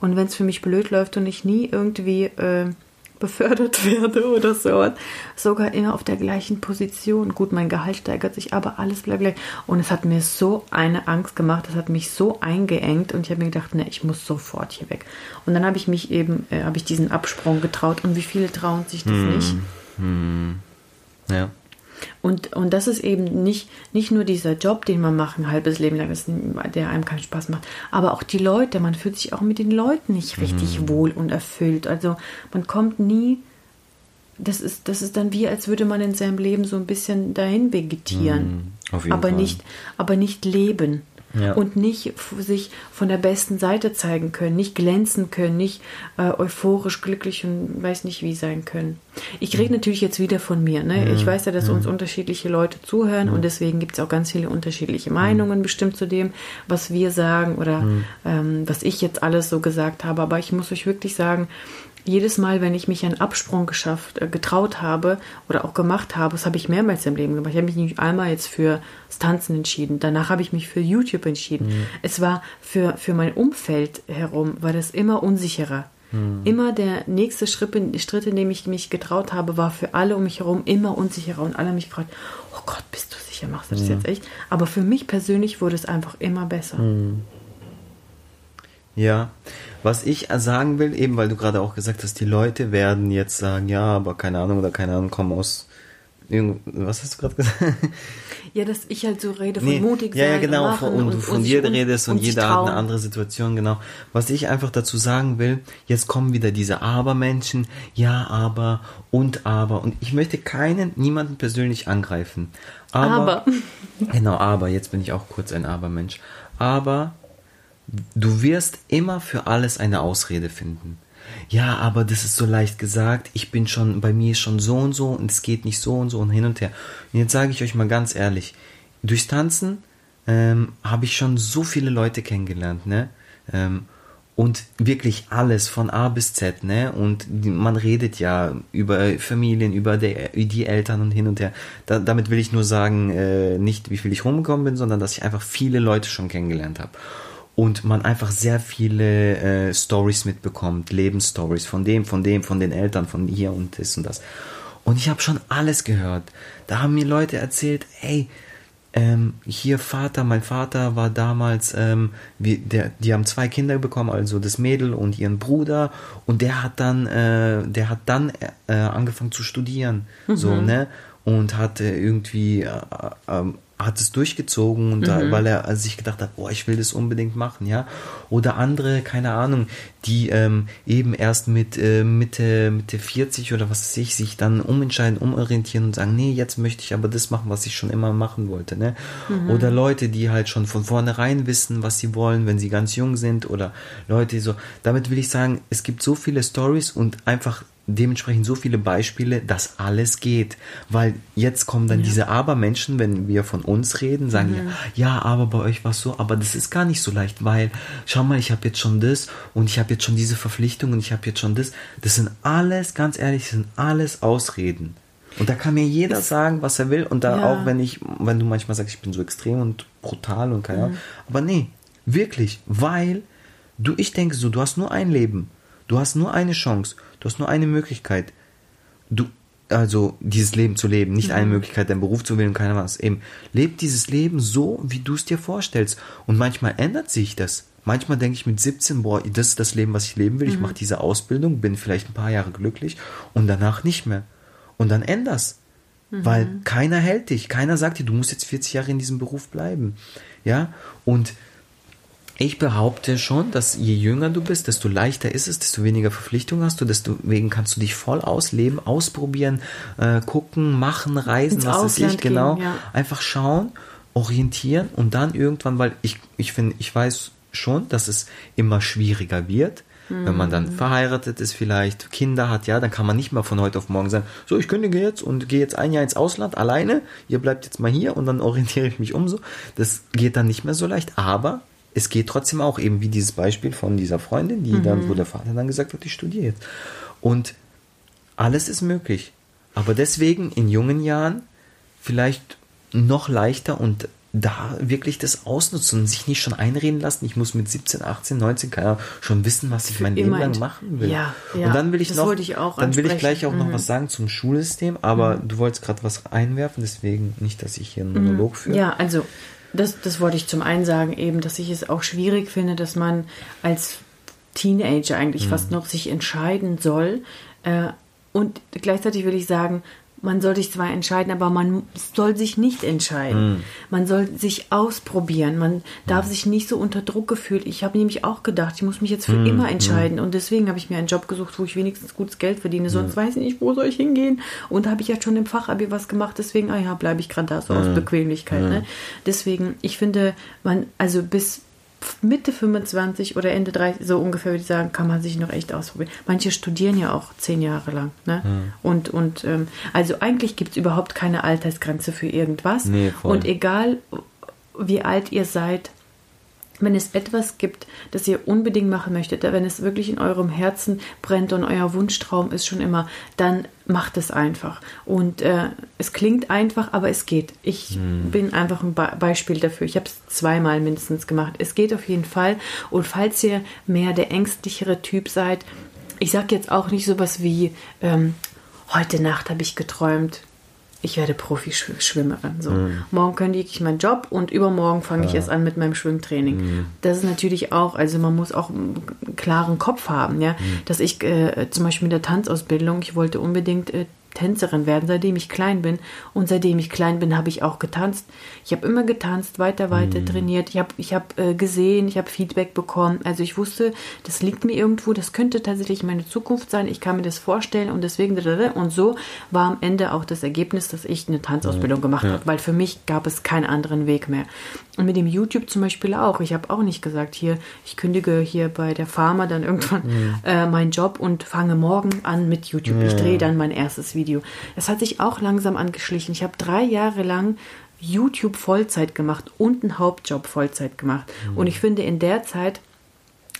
Und wenn es für mich blöd läuft und ich nie irgendwie äh, befördert werde oder so, sogar immer auf der gleichen Position. Gut, mein Gehalt steigert sich, aber alles bleibt gleich. Und es hat mir so eine Angst gemacht, es hat mich so eingeengt und ich habe mir gedacht, ne, ich muss sofort hier weg. Und dann habe ich mich eben, äh, habe ich diesen Absprung getraut. Und wie viele trauen sich das hm. nicht? Hm. Ja. Und, und das ist eben nicht, nicht nur dieser Job, den man macht ein halbes Leben lang, ist, der einem keinen Spaß macht, aber auch die Leute. Man fühlt sich auch mit den Leuten nicht richtig mhm. wohl und erfüllt. Also man kommt nie, das ist, das ist dann wie, als würde man in seinem Leben so ein bisschen dahin vegetieren. Mhm, aber, Fall. Nicht, aber nicht leben ja. und nicht sich von der besten Seite zeigen können, nicht glänzen können, nicht äh, euphorisch glücklich und weiß nicht wie sein können. Ich rede mhm. natürlich jetzt wieder von mir. Ne? Ich weiß ja, dass uns unterschiedliche Leute zuhören und deswegen gibt es auch ganz viele unterschiedliche Meinungen bestimmt zu dem, was wir sagen oder ähm, was ich jetzt alles so gesagt habe. Aber ich muss euch wirklich sagen, jedes Mal, wenn ich mich einen Absprung geschafft, äh, getraut habe oder auch gemacht habe, das habe ich mehrmals im Leben gemacht. Ich habe mich nicht einmal jetzt für das Tanzen entschieden. Danach habe ich mich für YouTube entschieden. Mhm. Es war für, für mein Umfeld herum, war das immer unsicherer. Mhm. Immer der nächste Schritt, Schritt, in dem ich mich getraut habe, war für alle um mich herum immer unsicherer und alle haben mich gefragt, oh Gott, bist du sicher, machst du das mhm. jetzt echt? Aber für mich persönlich wurde es einfach immer besser. Mhm. Ja, was ich sagen will, eben weil du gerade auch gesagt hast, die Leute werden jetzt sagen, ja, aber keine Ahnung oder keine Ahnung, kommen aus. Was hast du gerade gesagt? Ja, dass ich halt so rede von nee, mutig sein. Ja, ja, genau, und, von, und, du von dir redest und, und jeder hat eine andere Situation, genau. Was ich einfach dazu sagen will, jetzt kommen wieder diese Aber-Menschen, ja, aber und aber. Und ich möchte keinen, niemanden persönlich angreifen. Aber. aber. Genau, aber, jetzt bin ich auch kurz ein Aber-Mensch. Aber Du wirst immer für alles eine Ausrede finden. Ja, aber das ist so leicht gesagt. Ich bin schon, bei mir ist schon so und so und es geht nicht so und so und hin und her. Und jetzt sage ich euch mal ganz ehrlich, durchs Tanzen ähm, habe ich schon so viele Leute kennengelernt, ne? Ähm, und wirklich alles von A bis Z, ne? Und man redet ja über Familien, über die, die Eltern und hin und her. Da, damit will ich nur sagen, äh, nicht wie viel ich rumgekommen bin, sondern dass ich einfach viele Leute schon kennengelernt habe und man einfach sehr viele äh, Stories mitbekommt, Lebensstories von dem, von dem, von den Eltern, von hier und das und das. Und ich habe schon alles gehört. Da haben mir Leute erzählt, hey, ähm, hier Vater, mein Vater war damals, ähm, wie, der, die haben zwei Kinder bekommen, also das Mädel und ihren Bruder, und der hat dann, äh, der hat dann äh, angefangen zu studieren, mhm. so ne. und hatte irgendwie äh, äh, hat es durchgezogen und mhm. da, weil er sich gedacht hat, boah, ich will das unbedingt machen, ja. Oder andere, keine Ahnung, die ähm, eben erst mit äh, Mitte, Mitte 40 oder was weiß ich, sich dann umentscheiden, umorientieren und sagen, nee, jetzt möchte ich aber das machen, was ich schon immer machen wollte, ne? Mhm. Oder Leute, die halt schon von vornherein wissen, was sie wollen, wenn sie ganz jung sind oder Leute, die so, damit will ich sagen, es gibt so viele Stories und einfach dementsprechend so viele Beispiele, dass alles geht. Weil jetzt kommen dann ja. diese Aber-Menschen, wenn wir von uns reden, sagen mhm. ja, ja, aber bei euch war es so, aber das ist gar nicht so leicht, weil schau mal, ich habe jetzt schon das und ich habe jetzt schon diese Verpflichtung und ich habe jetzt schon das. Das sind alles, ganz ehrlich, das sind alles Ausreden. Und da kann mir jeder es, sagen, was er will. Und da ja. auch, wenn ich, wenn du manchmal sagst, ich bin so extrem und brutal und keine Ahnung. Mhm. Aber nee, wirklich, weil du, ich denke so, du hast nur ein Leben. Du hast nur eine Chance. Du hast nur eine Möglichkeit. Du, also dieses Leben zu leben, nicht mhm. eine Möglichkeit, deinen Beruf zu wählen keiner was. Eben, leb dieses Leben so, wie du es dir vorstellst. Und manchmal ändert sich das. Manchmal denke ich mit 17, boah, das ist das Leben, was ich leben will. Mhm. Ich mache diese Ausbildung, bin vielleicht ein paar Jahre glücklich und danach nicht mehr. Und dann änderst. Mhm. Weil keiner hält dich. Keiner sagt dir, du musst jetzt 40 Jahre in diesem Beruf bleiben. Ja? Und ich behaupte schon, dass je jünger du bist, desto leichter ist es, desto weniger Verpflichtungen hast du, deswegen kannst du dich voll ausleben, ausprobieren, äh, gucken, machen, reisen, Ins was weiß ich, genau. Gehen, ja. Einfach schauen, orientieren und dann irgendwann, weil ich, ich finde, ich weiß schon, dass es immer schwieriger wird. Mhm. Wenn man dann mhm. verheiratet ist, vielleicht Kinder hat, ja, dann kann man nicht mehr von heute auf morgen sagen, so, ich kündige jetzt und gehe jetzt ein Jahr ins Ausland alleine, ihr bleibt jetzt mal hier und dann orientiere ich mich um so. Das geht dann nicht mehr so leicht, aber es geht trotzdem auch eben wie dieses Beispiel von dieser Freundin, die mhm. dann, wo der Vater dann gesagt hat, ich studiere jetzt. Und alles ist möglich. Aber deswegen in jungen Jahren vielleicht noch leichter und da wirklich das ausnutzen und sich nicht schon einreden lassen, ich muss mit 17, 18, 19 keine schon wissen, was ich mein Leben lang machen will. Ja, ja, und dann will ich das noch, ich auch dann will ich gleich auch mhm. noch was sagen zum Schulsystem, aber mhm. du wolltest gerade was einwerfen, deswegen nicht, dass ich hier einen Monolog mhm. führe. Ja, also das, das wollte ich zum einen sagen, eben, dass ich es auch schwierig finde, dass man als Teenager eigentlich mhm. fast noch sich entscheiden soll. Äh, und gleichzeitig würde ich sagen, man soll sich zwar entscheiden, aber man soll sich nicht entscheiden. Mhm. Man soll sich ausprobieren. Man darf mhm. sich nicht so unter Druck gefühlt. Ich habe nämlich auch gedacht, ich muss mich jetzt für mhm. immer entscheiden. Und deswegen habe ich mir einen Job gesucht, wo ich wenigstens gutes Geld verdiene. Sonst weiß ich nicht, wo soll ich hingehen. Und habe ich ja schon im Fachabi was gemacht. Deswegen, ah ja, bleibe ich gerade da so aus Bequemlichkeit. Ne? Deswegen, ich finde, man, also bis Mitte 25 oder Ende 30, so ungefähr würde ich sagen, kann man sich noch echt ausprobieren. Manche studieren ja auch zehn Jahre lang. Ne? Mhm. Und, und ähm, also eigentlich gibt es überhaupt keine Altersgrenze für irgendwas. Nee, und egal wie alt ihr seid, wenn es etwas gibt, das ihr unbedingt machen möchtet, wenn es wirklich in eurem Herzen brennt und euer Wunschtraum ist schon immer, dann macht es einfach. Und äh, es klingt einfach, aber es geht. Ich hm. bin einfach ein Be Beispiel dafür. Ich habe es zweimal mindestens gemacht. Es geht auf jeden Fall. Und falls ihr mehr der ängstlichere Typ seid, ich sage jetzt auch nicht sowas wie, ähm, heute Nacht habe ich geträumt, ich werde Profi-Schwimmerin. So. Mhm. Morgen kündige ich meinen Job und übermorgen fange ja. ich erst an mit meinem Schwimmtraining. Mhm. Das ist natürlich auch, also man muss auch einen klaren Kopf haben, ja. Mhm. Dass ich äh, zum Beispiel mit der Tanzausbildung, ich wollte unbedingt äh, Tänzerin werden, seitdem ich klein bin. Und seitdem ich klein bin, habe ich auch getanzt. Ich habe immer getanzt, weiter, weiter mhm. trainiert. Ich habe ich hab, äh, gesehen, ich habe Feedback bekommen. Also ich wusste, das liegt mir irgendwo, das könnte tatsächlich meine Zukunft sein. Ich kann mir das vorstellen und deswegen und so war am Ende auch das Ergebnis, dass ich eine Tanzausbildung gemacht ja. habe, weil für mich gab es keinen anderen Weg mehr. Und mit dem YouTube zum Beispiel auch. Ich habe auch nicht gesagt, hier, ich kündige hier bei der Pharma dann irgendwann mhm. äh, meinen Job und fange morgen an mit YouTube. Ja. Ich drehe dann mein erstes Video. Es hat sich auch langsam angeschlichen. Ich habe drei Jahre lang YouTube Vollzeit gemacht und einen Hauptjob Vollzeit gemacht. Mhm. Und ich finde, in der Zeit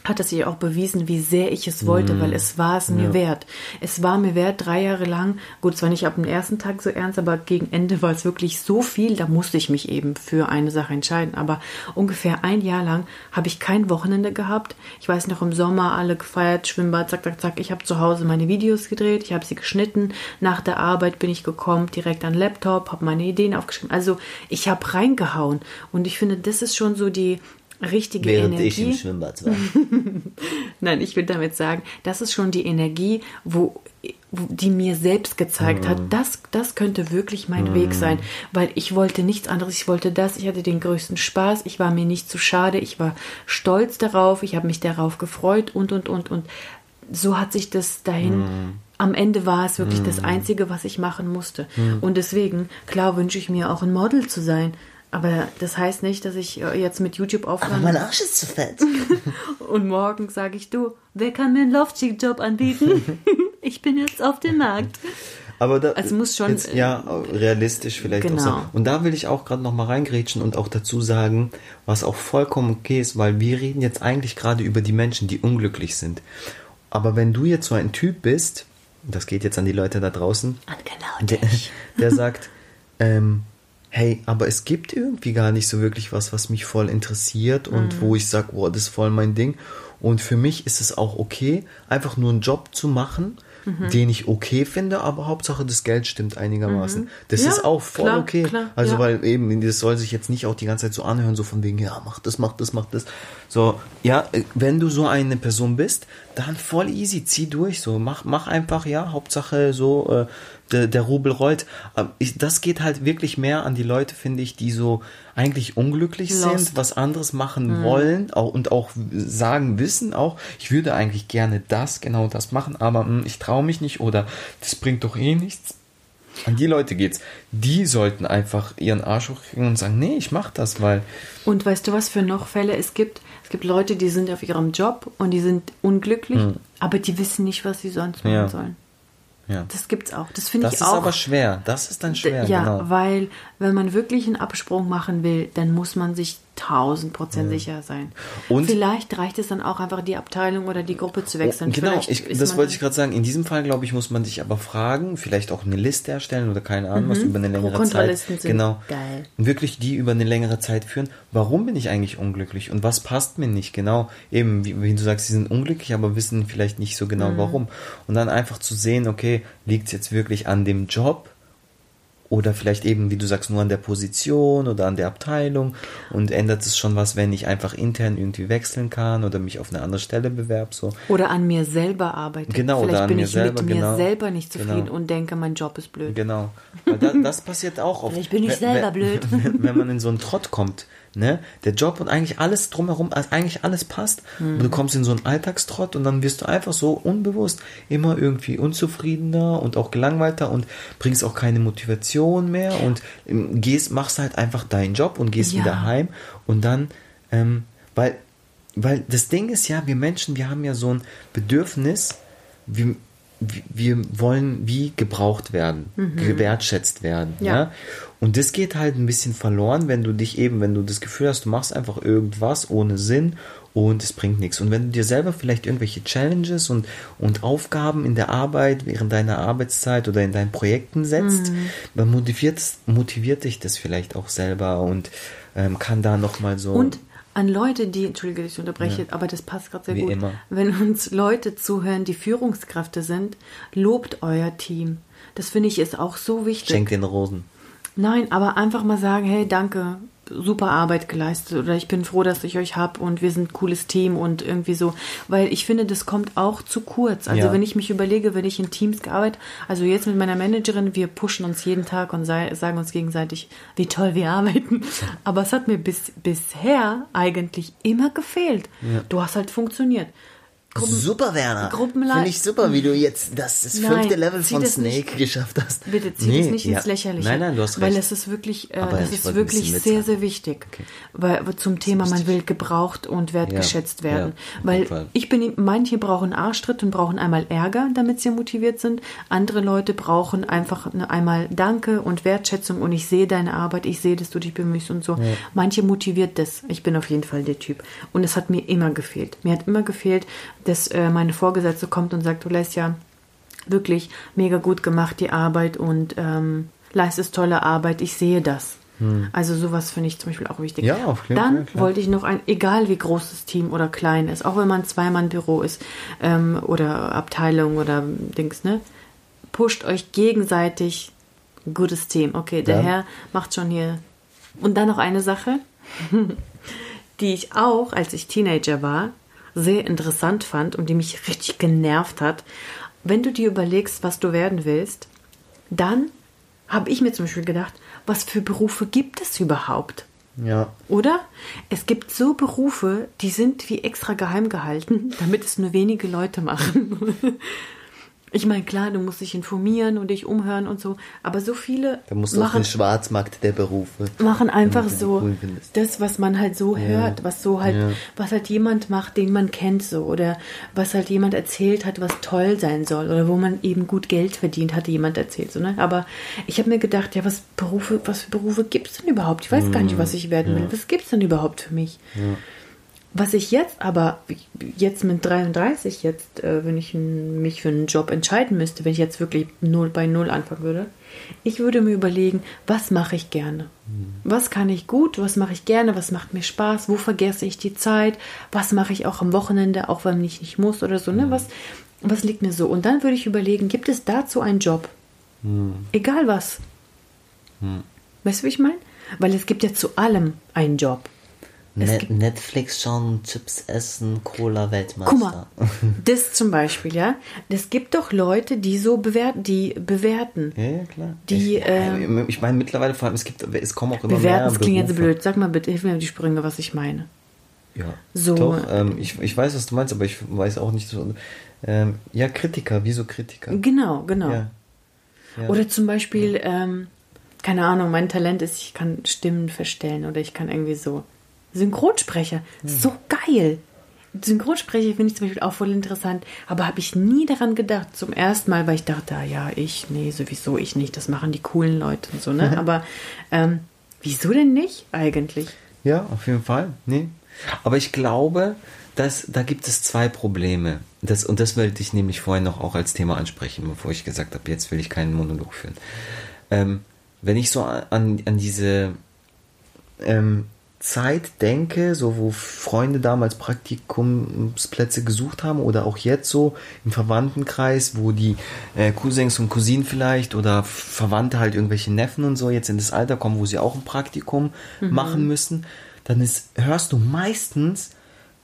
hat es sich auch bewiesen, wie sehr ich es wollte, mm. weil es war es mir ja. wert. Es war mir wert, drei Jahre lang, gut, zwar nicht ab dem ersten Tag so ernst, aber gegen Ende war es wirklich so viel, da musste ich mich eben für eine Sache entscheiden. Aber ungefähr ein Jahr lang habe ich kein Wochenende gehabt. Ich weiß noch, im Sommer alle gefeiert, Schwimmbad, zack, zack, zack. Ich habe zu Hause meine Videos gedreht, ich habe sie geschnitten. Nach der Arbeit bin ich gekommen, direkt an den Laptop, habe meine Ideen aufgeschrieben. Also ich habe reingehauen. Und ich finde, das ist schon so die, richtige Während Energie. ich im Schwimmbad war. Nein, ich will damit sagen, das ist schon die Energie, wo, die mir selbst gezeigt mhm. hat, das, das könnte wirklich mein mhm. Weg sein, weil ich wollte nichts anderes, ich wollte das, ich hatte den größten Spaß, ich war mir nicht zu schade, ich war stolz darauf, ich habe mich darauf gefreut und, und, und, und so hat sich das dahin mhm. am Ende war es wirklich das mhm. Einzige, was ich machen musste. Mhm. Und deswegen, klar wünsche ich mir auch ein Model zu sein. Aber das heißt nicht, dass ich äh, jetzt mit YouTube aufhöre. Aber mein Arsch ist zu fett. und morgen sage ich, du, wer kann mir einen Lofty-Job anbieten? ich bin jetzt auf dem Markt. Aber da, also muss schon jetzt, ja realistisch vielleicht genau. auch sein. Und da will ich auch gerade noch mal reingrätschen und auch dazu sagen, was auch vollkommen okay ist, weil wir reden jetzt eigentlich gerade über die Menschen, die unglücklich sind. Aber wenn du jetzt so ein Typ bist, das geht jetzt an die Leute da draußen, genau der, der sagt, ähm, hey, aber es gibt irgendwie gar nicht so wirklich was, was mich voll interessiert und mhm. wo ich sage, boah, das ist voll mein Ding. Und für mich ist es auch okay, einfach nur einen Job zu machen, mhm. den ich okay finde, aber Hauptsache das Geld stimmt einigermaßen. Mhm. Das ja, ist auch voll klar, okay. Klar, also ja. weil eben, das soll sich jetzt nicht auch die ganze Zeit so anhören, so von wegen, ja, mach das, mach das, mach das. So, ja, wenn du so eine Person bist, dann voll easy, zieh durch, so, mach, mach einfach, ja, Hauptsache so, äh, der, der Rubel rollt. Ich, das geht halt wirklich mehr an die Leute, finde ich, die so eigentlich unglücklich Lost. sind, was anderes machen mhm. wollen auch, und auch sagen, wissen auch, ich würde eigentlich gerne das, genau das machen, aber mh, hm, ich traue mich nicht oder das bringt doch eh nichts. An die Leute geht's. Die sollten einfach ihren Arsch hochkriegen und sagen, nee, ich mach das, weil. Und weißt du, was für noch Fälle es gibt? Es gibt Leute, die sind auf ihrem Job und die sind unglücklich, hm. aber die wissen nicht, was sie sonst machen ja. sollen. Ja. Das gibt's auch. Das finde ich auch. Das ist aber schwer. Das ist dann schwer. Ja, genau. weil wenn man wirklich einen Absprung machen will, dann muss man sich 1000 Prozent ja. sicher sein. Und vielleicht reicht es dann auch einfach, die Abteilung oder die Gruppe zu wechseln. Oh, genau, ich, das wollte ich gerade sagen. In diesem Fall, glaube ich, muss man sich aber fragen, vielleicht auch eine Liste erstellen oder keine Ahnung, mhm. was über eine längere Zeit. Sind genau. Geil. Wirklich die über eine längere Zeit führen. Warum bin ich eigentlich unglücklich und was passt mir nicht? Genau, eben, wie, wie du sagst, sie sind unglücklich, aber wissen vielleicht nicht so genau mhm. warum. Und dann einfach zu sehen, okay, liegt es jetzt wirklich an dem Job? Oder vielleicht eben, wie du sagst, nur an der Position oder an der Abteilung und ändert es schon was, wenn ich einfach intern irgendwie wechseln kann oder mich auf eine andere Stelle bewerbe. So. Oder an mir selber arbeite. Genau, vielleicht oder an bin mir ich selber, mit genau. mir selber nicht zufrieden genau. und denke, mein Job ist blöd. Genau. Da, das passiert auch oft. Vielleicht bin ich selber blöd. Wenn, wenn man in so einen Trott kommt, ne? Der Job und eigentlich alles drumherum, eigentlich alles passt. Mhm. Und du kommst in so einen Alltagstrott und dann wirst du einfach so unbewusst immer irgendwie unzufriedener und auch gelangweilter und bringst auch keine Motivation mehr und ähm, gehst, machst halt einfach deinen Job und gehst ja. wieder heim und dann, ähm, weil, weil das Ding ist ja, wir Menschen, wir haben ja so ein Bedürfnis, wir, wir wollen wie gebraucht werden, mhm. gewertschätzt werden. Ja. ja. Und das geht halt ein bisschen verloren, wenn du dich eben, wenn du das Gefühl hast, du machst einfach irgendwas ohne Sinn und es bringt nichts. Und wenn du dir selber vielleicht irgendwelche Challenges und, und Aufgaben in der Arbeit, während deiner Arbeitszeit oder in deinen Projekten setzt, mhm. dann motiviert, motiviert dich das vielleicht auch selber und ähm, kann da nochmal so. Und an Leute, die, entschuldige, ich unterbreche, ja. aber das passt gerade sehr Wie gut. Immer. Wenn uns Leute zuhören, die Führungskräfte sind, lobt euer Team. Das finde ich ist auch so wichtig. Schenkt den Rosen. Nein, aber einfach mal sagen, hey, danke, super Arbeit geleistet oder ich bin froh, dass ich euch habe und wir sind ein cooles Team und irgendwie so, weil ich finde, das kommt auch zu kurz. Also ja. wenn ich mich überlege, wenn ich in Teams gearbeitet, also jetzt mit meiner Managerin, wir pushen uns jeden Tag und sagen uns gegenseitig, wie toll wir arbeiten. Aber es hat mir bis, bisher eigentlich immer gefehlt. Ja. Du hast halt funktioniert. Gruppen, super, Werner. Finde ich super, wie du jetzt das, das nein, fünfte Level von Snake nicht, geschafft hast. Bitte zieh nee, das nicht ja. ins Lächerliche. Nein, nein, du hast recht. Weil es ist wirklich, äh, das ist wirklich sehr, sehr wichtig. Okay. Weil zum Thema, man will gebraucht und wertgeschätzt ja, werden. Ja, weil ich bin, manche brauchen Arschtritt und brauchen einmal Ärger, damit sie motiviert sind. Andere Leute brauchen einfach eine, einmal Danke und Wertschätzung und ich sehe deine Arbeit, ich sehe, dass du dich bemühst und so. Manche motiviert das. Ich bin auf jeden Fall der Typ. Und es hat mir immer gefehlt. Mir hat immer gefehlt, dass äh, meine Vorgesetzte kommt und sagt, du lässt ja wirklich mega gut gemacht die Arbeit und ähm, leistest tolle Arbeit, ich sehe das. Hm. Also sowas finde ich zum Beispiel auch wichtig. Ja, auf jeden Dann Fall, wollte ich noch ein, egal wie groß das Team oder klein ist, auch wenn man ein Zweimann-Büro ist ähm, oder Abteilung oder Dings, ne? Pusht euch gegenseitig gutes Team. Okay, der ja. Herr macht schon hier. Und dann noch eine Sache, die ich auch, als ich Teenager war, sehr interessant fand und die mich richtig genervt hat. wenn du dir überlegst, was du werden willst, dann habe ich mir zum Beispiel gedacht, was für Berufe gibt es überhaupt? Ja. Oder? Es gibt so Berufe, die sind wie extra geheim gehalten, damit es nur wenige Leute machen. Ich meine, klar, du musst dich informieren und dich umhören und so, aber so viele da musst du machen, auf den Schwarzmarkt der Berufe. Machen einfach so cool das, was man halt so ja. hört, was so halt, ja. was halt jemand macht, den man kennt so oder was halt jemand erzählt hat, was toll sein soll oder wo man eben gut Geld verdient, hatte jemand erzählt. So, ne? Aber ich habe mir gedacht, ja, was Berufe, was für Berufe gibt es denn überhaupt? Ich weiß mhm. gar nicht, was ich werden will. Was gibt es denn überhaupt für mich? Ja. Was ich jetzt aber, jetzt mit 33, jetzt, äh, wenn ich mich für einen Job entscheiden müsste, wenn ich jetzt wirklich null bei null anfangen würde, ich würde mir überlegen, was mache ich gerne? Mhm. Was kann ich gut? Was mache ich gerne? Was macht mir Spaß? Wo vergesse ich die Zeit? Was mache ich auch am Wochenende, auch wenn ich nicht muss oder so? Ne? Mhm. Was, was liegt mir so? Und dann würde ich überlegen, gibt es dazu einen Job? Mhm. Egal was. Mhm. Weißt du, wie ich meine? Weil es gibt ja zu allem einen Job. Net Netflix schauen, Chips essen, Cola Weltmeister. Guck mal, das zum Beispiel, ja. Es gibt doch Leute, die so bewerten, die bewerten. Ja, ja klar. Die, ich, äh, ich meine mittlerweile vor allem, es gibt, es kommen auch immer bewerten, mehr Bewerten, das klingt jetzt blöd. Sag mal bitte, hilf mir die Sprünge, was ich meine. Ja, so. Doch, ähm, ich, ich weiß, was du meinst, aber ich weiß auch nicht so. Ähm, ja, Kritiker, wieso Kritiker? Genau, genau. Ja. Ja. Oder zum Beispiel, ähm, keine Ahnung, mein Talent ist, ich kann Stimmen verstellen oder ich kann irgendwie so Synchronsprecher. Hm. So geil. Synchronsprecher finde ich zum Beispiel auch voll interessant, aber habe ich nie daran gedacht. Zum ersten Mal, weil ich dachte, ja, ich, nee, sowieso ich nicht. Das machen die coolen Leute und so, ne? aber ähm, wieso denn nicht eigentlich? Ja, auf jeden Fall. Nee. Aber ich glaube, dass, da gibt es zwei Probleme. Das, und das wollte ich nämlich vorhin noch auch als Thema ansprechen, bevor ich gesagt habe, jetzt will ich keinen Monolog führen. Ähm, wenn ich so an, an diese ähm, Zeit denke, so wo Freunde damals Praktikumsplätze gesucht haben oder auch jetzt so im Verwandtenkreis, wo die äh, Cousins und Cousinen vielleicht oder Verwandte halt irgendwelche Neffen und so jetzt in das Alter kommen, wo sie auch ein Praktikum mhm. machen müssen, dann ist, hörst du meistens,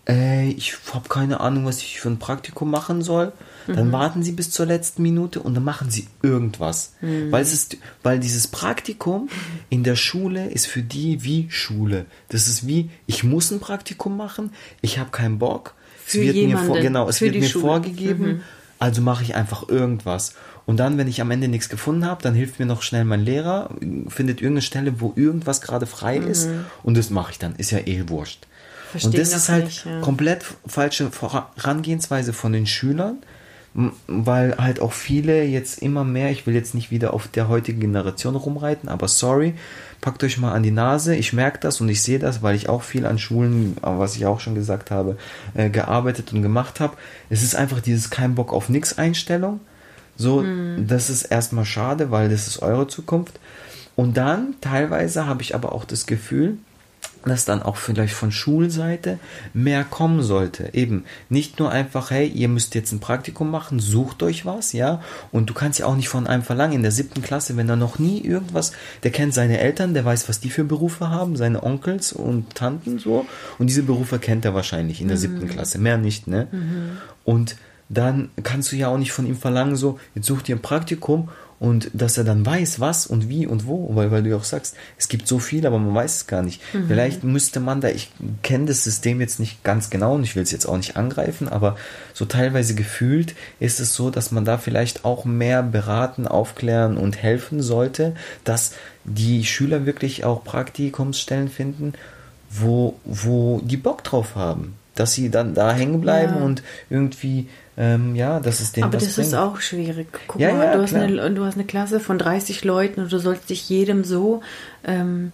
äh, ich habe keine Ahnung, was ich für ein Praktikum machen soll. Dann mhm. warten sie bis zur letzten Minute und dann machen sie irgendwas. Mhm. Weil, es ist, weil dieses Praktikum in der Schule ist für die wie Schule. Das ist wie, ich muss ein Praktikum machen, ich habe keinen Bock. Für es wird jemanden, mir vor, genau, es wird mir Schule. vorgegeben, mhm. also mache ich einfach irgendwas. Und dann, wenn ich am Ende nichts gefunden habe, dann hilft mir noch schnell mein Lehrer, findet irgendeine Stelle, wo irgendwas gerade frei ist mhm. und das mache ich dann. Ist ja eh wurscht. Verstehen und das ist halt nicht, ja. komplett falsche Vorangehensweise von den Schülern, weil halt auch viele jetzt immer mehr, ich will jetzt nicht wieder auf der heutigen Generation rumreiten, aber sorry, packt euch mal an die Nase. Ich merke das und ich sehe das, weil ich auch viel an Schulen, was ich auch schon gesagt habe, äh, gearbeitet und gemacht habe. Es ist einfach dieses kein Bock auf nix Einstellung. So, mhm. das ist erstmal schade, weil das ist eure Zukunft. Und dann teilweise habe ich aber auch das Gefühl, dass dann auch vielleicht von Schulseite mehr kommen sollte. Eben nicht nur einfach, hey, ihr müsst jetzt ein Praktikum machen, sucht euch was, ja. Und du kannst ja auch nicht von einem verlangen. In der siebten Klasse, wenn er noch nie irgendwas, der kennt seine Eltern, der weiß, was die für Berufe haben, seine Onkels und Tanten so. Und diese Berufe kennt er wahrscheinlich in der mhm. siebten Klasse, mehr nicht, ne? Mhm. Und dann kannst du ja auch nicht von ihm verlangen, so, jetzt sucht ihr ein Praktikum und dass er dann weiß, was und wie und wo, weil, weil du ja auch sagst, es gibt so viel, aber man weiß es gar nicht. Mhm. Vielleicht müsste man da, ich kenne das System jetzt nicht ganz genau und ich will es jetzt auch nicht angreifen, aber so teilweise gefühlt ist es so, dass man da vielleicht auch mehr beraten, aufklären und helfen sollte, dass die Schüler wirklich auch Praktikumsstellen finden, wo, wo die Bock drauf haben. Dass sie dann da hängen bleiben ja. und irgendwie ähm, ja, das ist den Aber das bringt. ist auch schwierig. Guck ja, mal, ja, du, hast eine, du, hast eine, Klasse von 30 Leuten und du sollst dich jedem so. Ähm,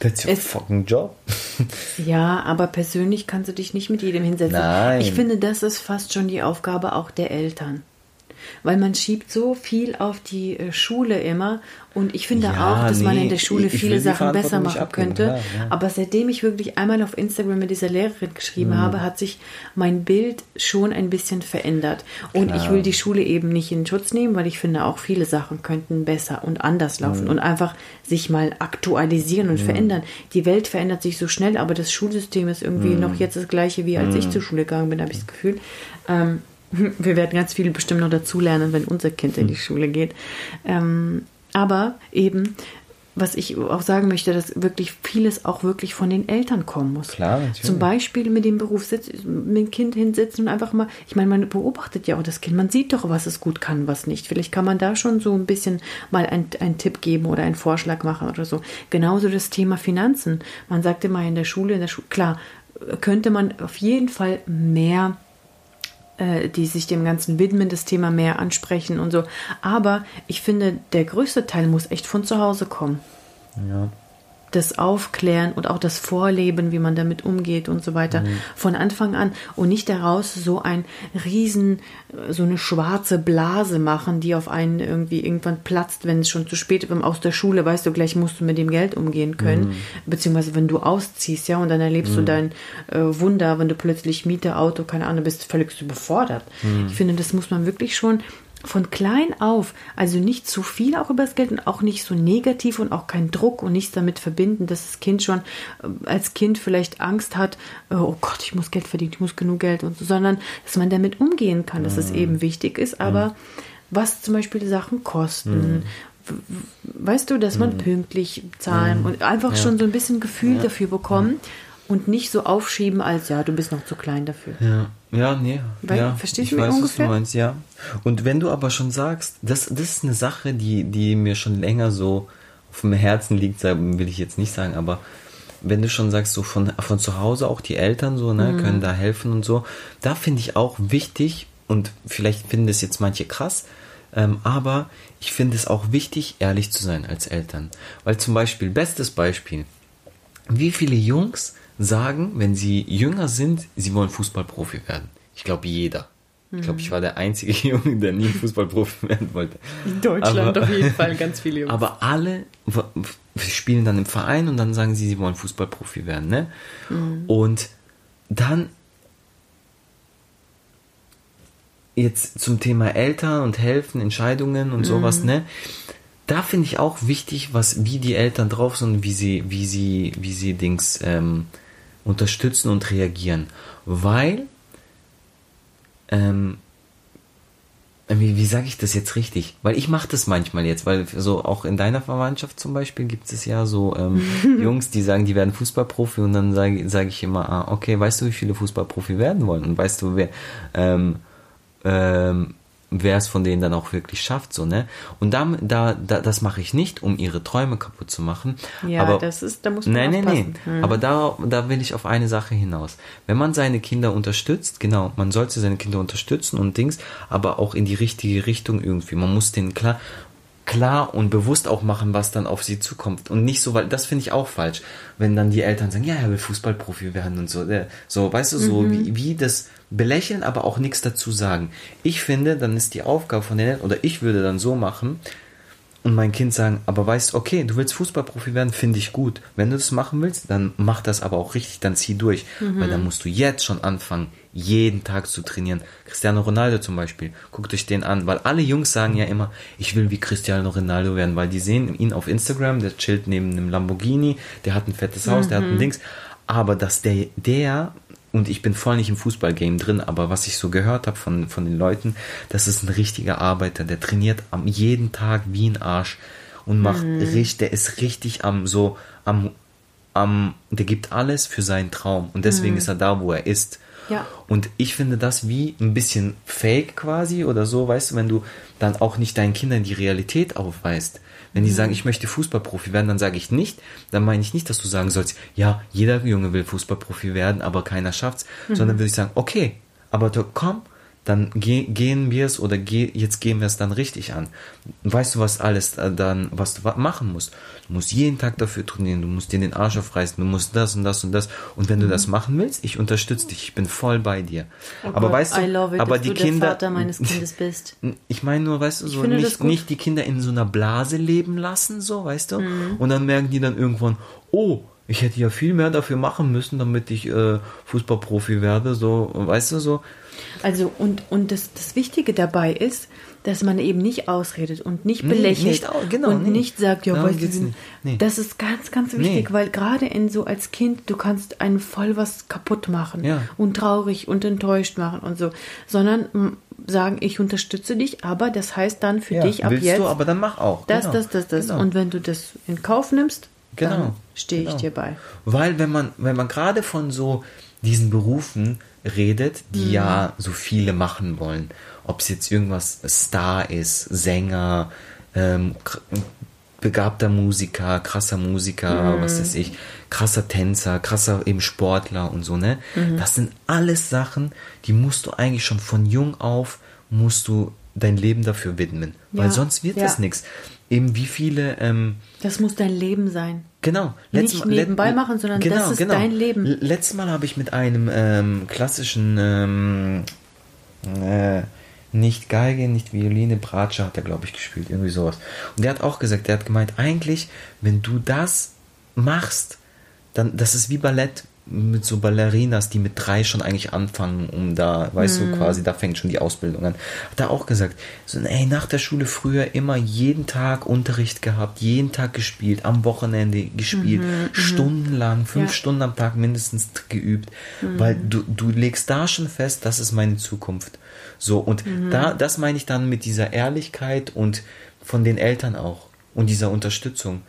That's your es, fucking job. ja, aber persönlich kannst du dich nicht mit jedem hinsetzen. Nein. Ich finde, das ist fast schon die Aufgabe auch der Eltern weil man schiebt so viel auf die äh, Schule immer und ich finde ja, auch, dass nee, man in der Schule viele Sachen besser machen könnte. Klar, ja. Aber seitdem ich wirklich einmal auf Instagram mit dieser Lehrerin geschrieben mhm. habe, hat sich mein Bild schon ein bisschen verändert. Und klar. ich will die Schule eben nicht in Schutz nehmen, weil ich finde auch viele Sachen könnten besser und anders laufen mhm. und einfach sich mal aktualisieren und mhm. verändern. Die Welt verändert sich so schnell, aber das Schulsystem ist irgendwie mhm. noch jetzt das gleiche, wie als ich mhm. zur Schule gegangen bin, habe ich das Gefühl. Ähm, Wir werden ganz viel bestimmt noch dazulernen, wenn unser Kind in die hm. Schule geht. Ähm, aber eben, was ich auch sagen möchte, dass wirklich vieles auch wirklich von den Eltern kommen muss. Klar, natürlich. Zum Beispiel mit dem Beruf mit dem Kind hinsetzen und einfach mal, ich meine, man beobachtet ja auch das Kind, man sieht doch, was es gut kann, was nicht. Vielleicht kann man da schon so ein bisschen mal einen Tipp geben oder einen Vorschlag machen oder so. Genauso das Thema Finanzen. Man sagte mal in der Schule, in der Schule, klar, könnte man auf jeden Fall mehr äh, die sich dem Ganzen widmen, das Thema mehr ansprechen und so. Aber ich finde, der größte Teil muss echt von zu Hause kommen. Ja das Aufklären und auch das Vorleben, wie man damit umgeht und so weiter, mhm. von Anfang an und nicht daraus so ein riesen, so eine schwarze Blase machen, die auf einen irgendwie irgendwann platzt, wenn es schon zu spät ist. Aus der Schule weißt du, gleich musst du mit dem Geld umgehen können, mhm. beziehungsweise wenn du ausziehst, ja, und dann erlebst mhm. du dein äh, Wunder, wenn du plötzlich Miete, Auto, keine Ahnung, bist völlig überfordert. Mhm. Ich finde, das muss man wirklich schon von klein auf, also nicht zu viel auch über das Geld und auch nicht so negativ und auch kein Druck und nichts damit verbinden, dass das Kind schon äh, als Kind vielleicht Angst hat, äh, oh Gott, ich muss Geld verdienen, ich muss genug Geld und so, sondern dass man damit umgehen kann, dass es eben wichtig ist, aber was zum Beispiel Sachen kosten, weißt du, dass man pünktlich zahlen und einfach ja. schon so ein bisschen Gefühl ja. dafür bekommen und nicht so aufschieben als, ja, du bist noch zu klein dafür. Ja, ja, nee. Weil, ja, verstehst du mich weiß, ungefähr? Was du meinst, ja. Und wenn du aber schon sagst, das, das ist eine Sache, die, die mir schon länger so auf dem Herzen liegt, will ich jetzt nicht sagen, aber wenn du schon sagst, so von, von zu Hause auch die Eltern so, ne, mhm. können da helfen und so, da finde ich auch wichtig, und vielleicht finden das jetzt manche krass, ähm, aber ich finde es auch wichtig, ehrlich zu sein als Eltern. Weil zum Beispiel, bestes Beispiel, wie viele Jungs sagen, wenn sie jünger sind, sie wollen Fußballprofi werden. Ich glaube, jeder. Ich glaube, ich war der einzige Junge, der nie Fußballprofi werden wollte. In Deutschland aber, auf jeden Fall ganz viele Jungs. Aber alle spielen dann im Verein und dann sagen sie, sie wollen Fußballprofi werden. Ne? Mhm. Und dann jetzt zum Thema Eltern und helfen, Entscheidungen und mhm. sowas, ne? Da finde ich auch wichtig, was wie die Eltern drauf sind, wie sie, wie sie, wie sie Dings ähm, unterstützen und reagieren. Weil, ähm, wie, wie sage ich das jetzt richtig? Weil ich mache das manchmal jetzt, weil so auch in deiner Verwandtschaft zum Beispiel gibt es ja so ähm, Jungs, die sagen, die werden Fußballprofi und dann sage sag ich immer, ah, okay, weißt du, wie viele Fußballprofi werden wollen? Und weißt du, wer, ähm, ähm, wer es von denen dann auch wirklich schafft, so, ne? Und da, da, da das mache ich nicht, um ihre Träume kaputt zu machen. Ja, aber, das ist, da muss man Nein, nein, nein. Hm. Aber da, da will ich auf eine Sache hinaus. Wenn man seine Kinder unterstützt, genau, man sollte seine Kinder unterstützen und Dings, aber auch in die richtige Richtung irgendwie. Man muss denen klar, klar und bewusst auch machen, was dann auf sie zukommt. Und nicht so, weil das finde ich auch falsch, wenn dann die Eltern sagen, ja, er will Fußballprofi werden und so. So, weißt du, so mhm. wie, wie das belächeln, aber auch nichts dazu sagen. Ich finde, dann ist die Aufgabe von den Eltern, oder ich würde dann so machen, und mein Kind sagen, aber weißt, okay, du willst Fußballprofi werden, finde ich gut. Wenn du das machen willst, dann mach das aber auch richtig, dann zieh durch. Mhm. Weil dann musst du jetzt schon anfangen, jeden Tag zu trainieren. Cristiano Ronaldo zum Beispiel, guckt euch den an, weil alle Jungs sagen ja immer, ich will wie Cristiano Ronaldo werden, weil die sehen ihn auf Instagram, der chillt neben einem Lamborghini, der hat ein fettes Haus, mhm. der hat ein mhm. Dings. Aber dass der, der und ich bin voll nicht im Fußballgame drin, aber was ich so gehört habe von, von den Leuten, das ist ein richtiger Arbeiter, der trainiert am jeden Tag wie ein Arsch und macht mhm. richtig, der ist richtig am so am am der gibt alles für seinen Traum und deswegen mhm. ist er da, wo er ist. Ja. Und ich finde das wie ein bisschen fake quasi oder so, weißt du, wenn du dann auch nicht deinen Kindern die Realität aufweist. Wenn die mhm. sagen, ich möchte Fußballprofi werden, dann sage ich nicht, dann meine ich nicht, dass du sagen sollst, ja, jeder Junge will Fußballprofi werden, aber keiner schafft's, mhm. sondern würde ich sagen, okay, aber komm, dann ge gehen wir es oder ge jetzt gehen wir es dann richtig an. Weißt du, was alles dann, was du machen musst? Du musst jeden Tag dafür trainieren, du musst dir den Arsch aufreißen, du musst das und das und das. Und wenn mhm. du das machen willst, ich unterstütze dich, ich bin voll bei dir. Oh aber Gott, weißt du, it, aber die du Kinder. Der Vater meines Kindes bist. Ich meine nur, weißt du, so nicht, nicht die Kinder in so einer Blase leben lassen, so, weißt du? Mhm. Und dann merken die dann irgendwann, oh, Ich hätte ja viel mehr dafür machen müssen, damit ich äh, Fußballprofi werde, so, weißt du, so. Also, und, und das, das Wichtige dabei ist, dass man eben nicht ausredet und nicht Nee, belächelt nicht au- genau, und nee. nicht sagt, ja, Darum weißt du, nicht. Nee. das ist ganz, ganz wichtig, Nee. weil gerade in so als Kind, du kannst einen voll was kaputt machen Ja. und traurig und enttäuscht machen und so, sondern sagen, ich unterstütze dich, aber das heißt dann für Ja, dich ab willst jetzt du, aber dann mach auch. das, genau. das, das, das. Genau. Und wenn du das in Kauf nimmst, dann Genau, stehe ich genau. dir bei. Weil wenn man, wenn man gerade von so diesen Berufen redet, Mhm. die ja so viele machen wollen, ob es jetzt irgendwas Star ist, Sänger, ähm, begabter Musiker, krasser Musiker, Mhm. was weiß ich, krasser Tänzer, krasser eben Sportler und so, ne? Mhm. Das sind alles Sachen, die musst du eigentlich schon von jung auf, musst du dein Leben dafür widmen. Weil Ja, sonst wird ja. das nichts. Eben wie viele, ähm, Das muss dein Leben sein. Genau. Nicht nebenbei machen, sondern das ist dein Leben. Letztes Mal habe ich mit einem ähm, klassischen, ähm, äh, nicht Geige, nicht Violine, Bratsche hat er, glaube ich, gespielt, irgendwie sowas. Und der hat auch gesagt, der hat gemeint, eigentlich, wenn du das machst, dann, das ist wie Ballett mit so Ballerinas, die mit drei schon eigentlich anfangen, um da, weißt Mhm. du, quasi, da fängt schon die Ausbildung an. Hat er auch gesagt, so, ey, nach der Schule früher immer jeden Tag Unterricht gehabt, jeden Tag gespielt, am Wochenende gespielt, stundenlang, fünf Mhm, Ja. Stunden am Tag mindestens geübt, weil du, du legst da schon fest, das ist meine Zukunft. So, und Mhm. da, das meine ich dann mit dieser Ehrlichkeit und von den Eltern auch und dieser Unterstützung.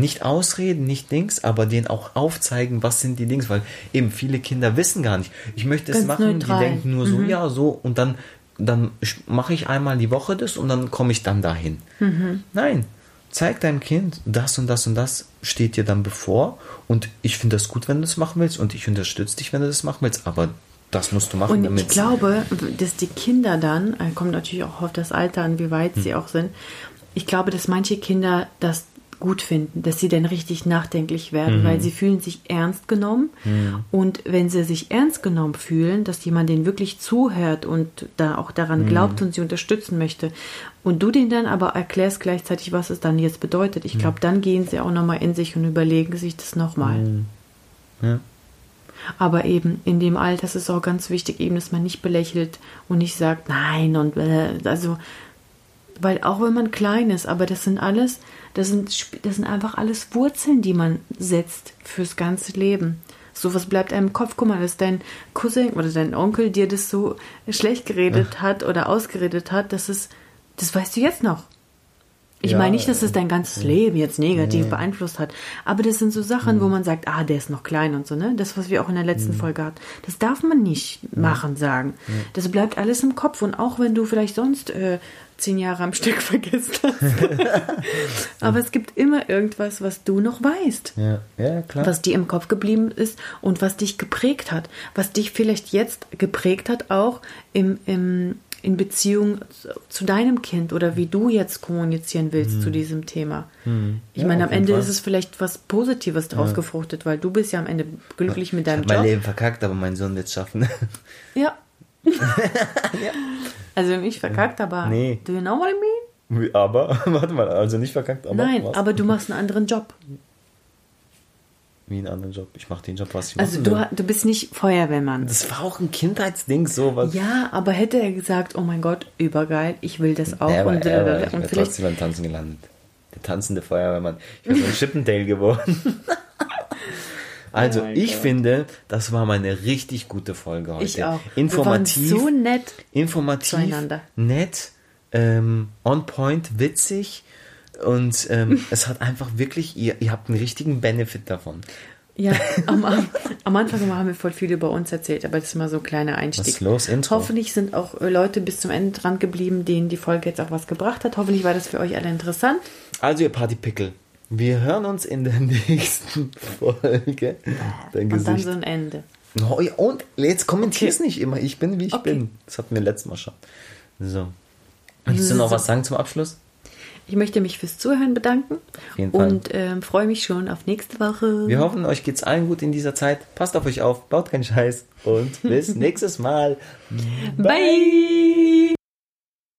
Nicht ausreden, nicht Dings, aber denen auch aufzeigen, was sind die Dings, weil eben viele Kinder wissen gar nicht. Ich möchte es Ganz machen, neutral. die denken nur so, ja, so, und dann, dann mache ich einmal die Woche das und dann komme ich dann dahin. Nein, zeig deinem Kind, das und das und das steht dir dann bevor und ich finde das gut, wenn du das machen willst und ich unterstütze dich, wenn du das machen willst, aber das musst du machen, Und damit ich glaube, dass die Kinder dann, äh, kommt natürlich auch auf das Alter an, wie weit Hm. sie auch sind, ich glaube, dass manche Kinder das gut finden, dass sie dann richtig nachdenklich Mhm. werden, weil sie fühlen sich ernst genommen. Und wenn sie sich ernst genommen fühlen, dass jemand denen wirklich zuhört und da auch daran Mhm. glaubt und sie unterstützen möchte, und du denen dann aber erklärst gleichzeitig, was es dann jetzt bedeutet, ich glaube, dann gehen sie auch nochmal in sich und überlegen sich das nochmal. Mhm. Ja. Aber eben in dem Alter ist es auch ganz wichtig, eben, dass man nicht belächelt und nicht sagt, nein und äh, also, weil auch wenn man klein ist, aber das sind alles, das sind, das sind einfach alles Wurzeln, die man setzt fürs ganze Leben. Sowas bleibt einem im Kopf. Guck mal, dass dein Cousin oder dein Onkel dir das so schlecht geredet hat oder ausgeredet hat, das ist, das weißt du jetzt noch. Ich Ja, meine nicht, dass es dein ganzes Leben jetzt negativ beeinflusst hat, aber das sind so Sachen, wo man sagt, ah, der ist noch klein und so, ne? Das, was wir auch in der letzten Folge hatten. Das darf man nicht machen, sagen. Das bleibt alles im Kopf und auch wenn du vielleicht sonst äh, zehn Jahre am Stück vergessen hast. aber es gibt immer irgendwas, was du noch weißt Ja, ja, klar. was dir im Kopf geblieben ist und was dich geprägt hat, was dich vielleicht jetzt geprägt hat, auch im, im, in Beziehung zu, deinem Kind oder wie du jetzt kommunizieren willst zu diesem Thema. Ich Hm. Ja, meine, am Ende Fall. ist es vielleicht was Positives draus gefruchtet, weil du bist ja am Ende glücklich mit ich deinem mein Job. Leben verkackt, aber mein Sohn wird es schaffen. Ja. Also nicht verkackt, aber Nee. do you know what I mean? aber, warte mal, also nicht verkackt, aber Nein, was? aber du machst einen anderen Job. Wie einen anderen Job. Ich mache den Job, was ich Also du, du bist nicht Feuerwehrmann. Das war auch ein Kindheitsding, so was. Ja, aber hätte er gesagt, oh mein Gott, übergeil, ich will das auch Nee, aber, und, er, aber ich und bin vielleicht trotzdem beim Tanzen gelandet. Der tanzende Feuerwehrmann. Ich bin so ein Chippendale geworden. Also, Oh ich Gott. finde, das war mal eine richtig gute Folge heute. ich auch. Informativ. So nett. informativ, zueinander. nett, ähm, on point, witzig und ähm, es hat einfach wirklich, ihr, ihr habt einen richtigen Benefit davon. Ja, am, am, am Anfang haben wir voll viel über uns erzählt, aber das ist mal so ein kleiner Einstieg. Was ist los, Intro? Hoffentlich sind auch äh, Leute bis zum Ende dran geblieben, denen die Folge jetzt auch was gebracht hat. Hoffentlich war das für euch alle interessant. Also ihr Partypickel, wir hören uns in der nächsten Folge. Dein Und dann Gesicht. so ein Ende. Und jetzt kommentier's Okay. nicht immer. Ich bin, wie ich Okay. bin. Das hatten wir letztes Mal schon. So. Möchtest du noch was sagen zum Abschluss? Ich möchte mich fürs Zuhören bedanken jeden Fall. und ähm, freue mich schon auf nächste Woche. Wir hoffen, euch geht's allen gut in dieser Zeit. Passt auf euch auf, baut keinen Scheiß und bis nächstes Mal. Bye.